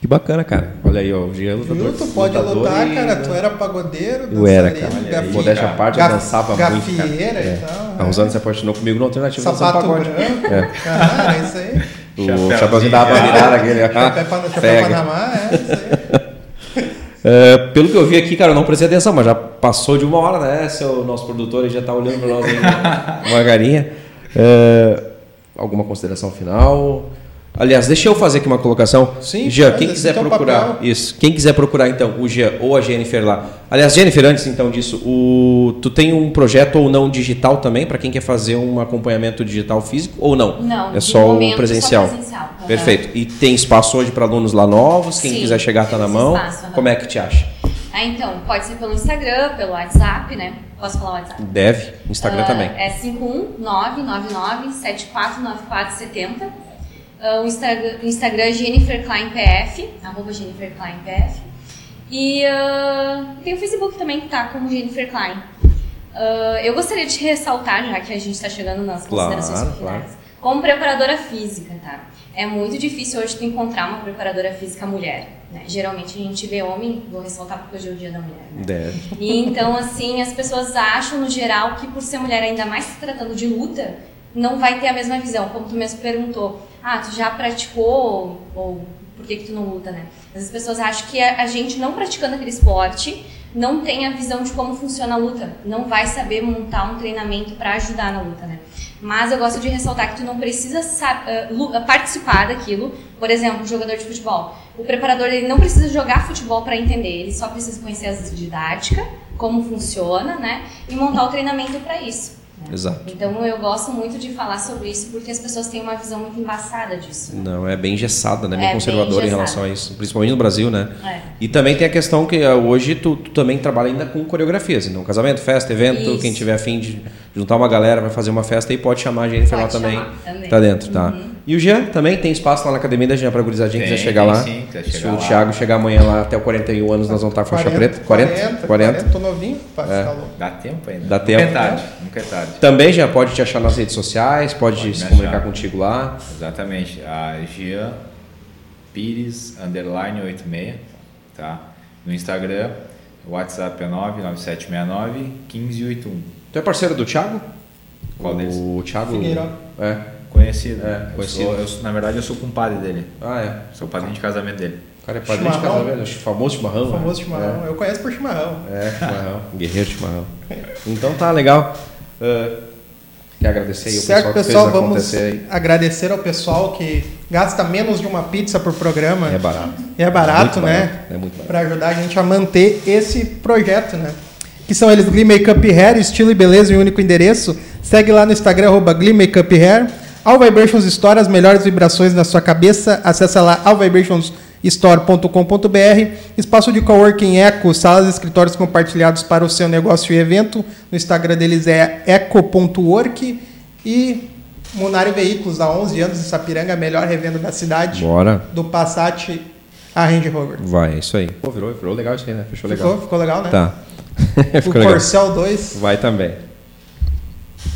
Que bacana, cara. Olha aí, ó, o Gia é lutador. tu pode lutar, e... cara. Tu era pagodeiro, Eu era, cara. Gaf... Modéstia à parte, eu dançava gafieira muito. Gafieira e é. tal. Há uns anos você apaixonou comigo no alternativo Sapato pagode. branco. É. Cara, é isso aí. O chapéuzinho da bandeirada aquele. Chapéu, chapéu Panamá, é isso aí. É, pelo que eu vi aqui, cara, eu não prestei atenção, mas já passou de uma hora, né? Seu nosso produtor já está olhando para nós aí, devagarinha. É, alguma consideração final? Aliás, deixa eu fazer aqui uma colocação. Sim, Jean, quem quiser procurar papel. isso, quem quiser procurar então o Jean ou a Jennifer lá. Aliás, Jennifer, antes então disso, o tu tem um projeto ou não digital também para quem quer fazer um acompanhamento digital físico ou não? Não, é só momento, o presencial. só presencial. Uhum. Perfeito. E tem espaço hoje para alunos lá novos, quem Sim, quiser chegar tá na tem mão. espaço, uhum. Como é que te acha? Ah, então, pode ser pelo Instagram, pelo WhatsApp, né? Posso falar o WhatsApp? Deve, Instagram Ah, também. É 51999749470. Ah, o Instagram, Instagram é Jennifer Klein PF, arroba Jennifer Klein PF. E ah, tem o Facebook também que tá como Jennifer Klein. Ah, eu gostaria de ressaltar, já que a gente está chegando nas Claro, considerações finais, claro. como preparadora física, tá? É muito difícil hoje tu encontrar uma preparadora física mulher. Né? Geralmente a gente vê homem, vou ressaltar porque hoje é o dia da mulher. Né? Deve. E então, assim, as pessoas acham no geral que por ser mulher, ainda mais se tratando de luta, não vai ter a mesma visão. Como tu mesmo perguntou, ah, tu já praticou ou por que, que tu não luta, né? As pessoas acham que a, gente não praticando aquele esporte não tem a visão de como funciona a luta, não vai saber montar um treinamento para ajudar na luta, né? Mas eu gosto de ressaltar que tu não precisa sa- eh, lu- participar daquilo. Por exemplo, um jogador de futebol. O preparador ele não precisa jogar futebol para entender, ele só precisa conhecer as didática, como funciona, né? E montar o treinamento para isso. Né? Exato. Então eu gosto muito de falar sobre isso porque as pessoas têm uma visão muito embaçada disso. né? Não, é bem engessada, né? Bem É, bem conservadora em relação a isso, principalmente no Brasil, né? É. E também tem a questão que ah, hoje tu, tu também trabalha ainda com coreografias, então casamento, festa, evento, Isso. quem tiver afim de juntar uma galera, vai fazer uma festa e pode chamar a Jennifer lá Pode também, chamar também. tá dentro, tá? Uhum. E o Jean também tem espaço lá na academia da Jean pra gurizadinha Tem, quiser chegar tem lá. sim, quiser Se chegar o lá. Thiago chegar amanhã lá até o 41 anos, nós vamos estar com faixa preta. 40? 40? Tô novinho, pá, É. tá louco. Dá tempo ainda. Dá nunca tempo. é tarde, nunca é tarde. Também já pode te achar nas redes sociais, pode, Pode se comunicar achar. contigo lá. Exatamente. A Jean Pires, underline 86, tá? No Instagram, o WhatsApp é 99769 1581. Tu é parceiro do Thiago? Qual deles? O Thiago. Figueiró. É. Conhecido. É, Eu conhecido. sou- eu sou- na verdade, eu sou compadre dele. Ah, é. Sou padrinho de casamento dele. O cara é padrinho de Chimarrão. casamento, acho que famoso chimarrão. O né? famoso chimarrão. Eu conheço por chimarrão. É, é chimarrão. Guerreiro chimarrão. Então tá legal. Uh, quer agradecer aí o certo, pessoal que pessoal, fez vamos acontecer aí. agradecer ao pessoal que gasta menos de uma pizza por programa. É barato. E é barato, Muito né? barato, É muito barato. Para ajudar a gente a manter esse projeto, né? Que são eles Glee Makeup Hair, estilo e beleza em um único endereço. Segue lá no Instagram, arroba Glee Makeup Hair. All Vibrations Store, as melhores vibrações na sua cabeça. Acesse lá allvibrationsstore.com.br. Espaço de coworking Eco, salas e escritórios compartilhados para o seu negócio e evento. No Instagram deles é eco.work. E Munari Veículos, há 11 anos em Sapiranga, a melhor revenda da cidade. Bora. Do Passat a Range Rover. Vai, é isso aí. Pô, virou, virou legal isso aí, né? Fechou legal. Ficou, ficou legal, né? Tá. O Ficou legal. Corcel 2 Vai também.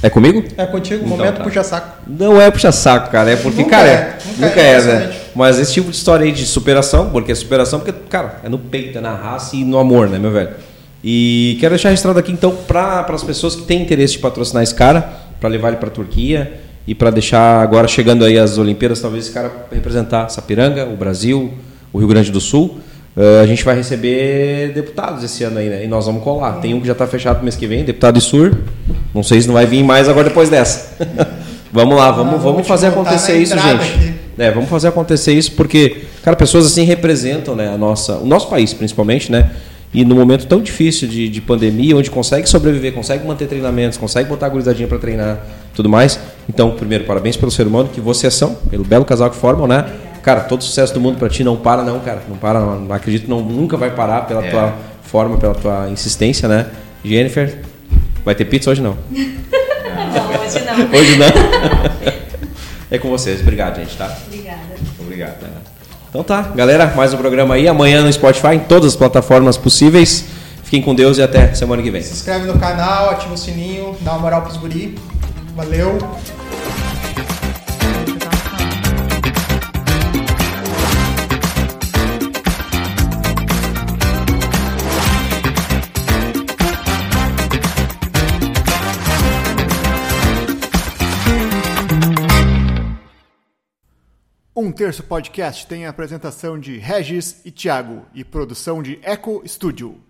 É comigo? é contigo, Então momento tá. puxa-saco. Não é puxa saco, cara. É porque, Nunca cara, é, é, nunca nunca é, é, né? exatamente. Mas esse tipo de história aí de superação, porque é superação, porque, cara, é no peito, é na raça e no amor, né, meu velho? E quero deixar registrado aqui, então, para as pessoas que têm interesse de patrocinar esse cara, para levar ele para Turquia e para deixar agora chegando aí as Olimpíadas, talvez esse cara representar Sapiranga, o Brasil, o Rio Grande do Sul. Eh, a gente vai receber deputados esse ano aí, né? E nós vamos colar. Tem um que já está fechado mês que vem, deputado Isur. Não sei se não vai vir mais agora depois dessa. vamos lá, vamos, Ah, vamos fazer acontecer isso, gente. É, vamos fazer acontecer isso porque, cara, pessoas assim representam né, a nossa, o nosso país, principalmente, né? E no momento tão difícil de, de pandemia, onde consegue sobreviver, consegue manter treinamentos, consegue botar a gurizadinha para treinar tudo mais. Então, primeiro, parabéns pelo ser humano que vocês são, pelo belo casal que formam, né? Cara, todo sucesso do mundo para ti. Não para, não, cara. Não para, não, acredito que não, nunca vai parar pela É. tua forma, pela tua insistência, né? Jennifer, vai ter pizza hoje não? Não, hoje não. Hoje não. é com vocês. Obrigado, gente, tá? Obrigada. Obrigado. Então tá, galera, mais um programa aí. Amanhã no Spotify, em todas as plataformas possíveis. Fiquem com Deus e até semana que vem. Se inscreve no canal, ativa o sininho, dá uma moral pros guri. Valeu! Um Terço Podcast tem a apresentação de Regis e Thiago e produção de Eco Studio.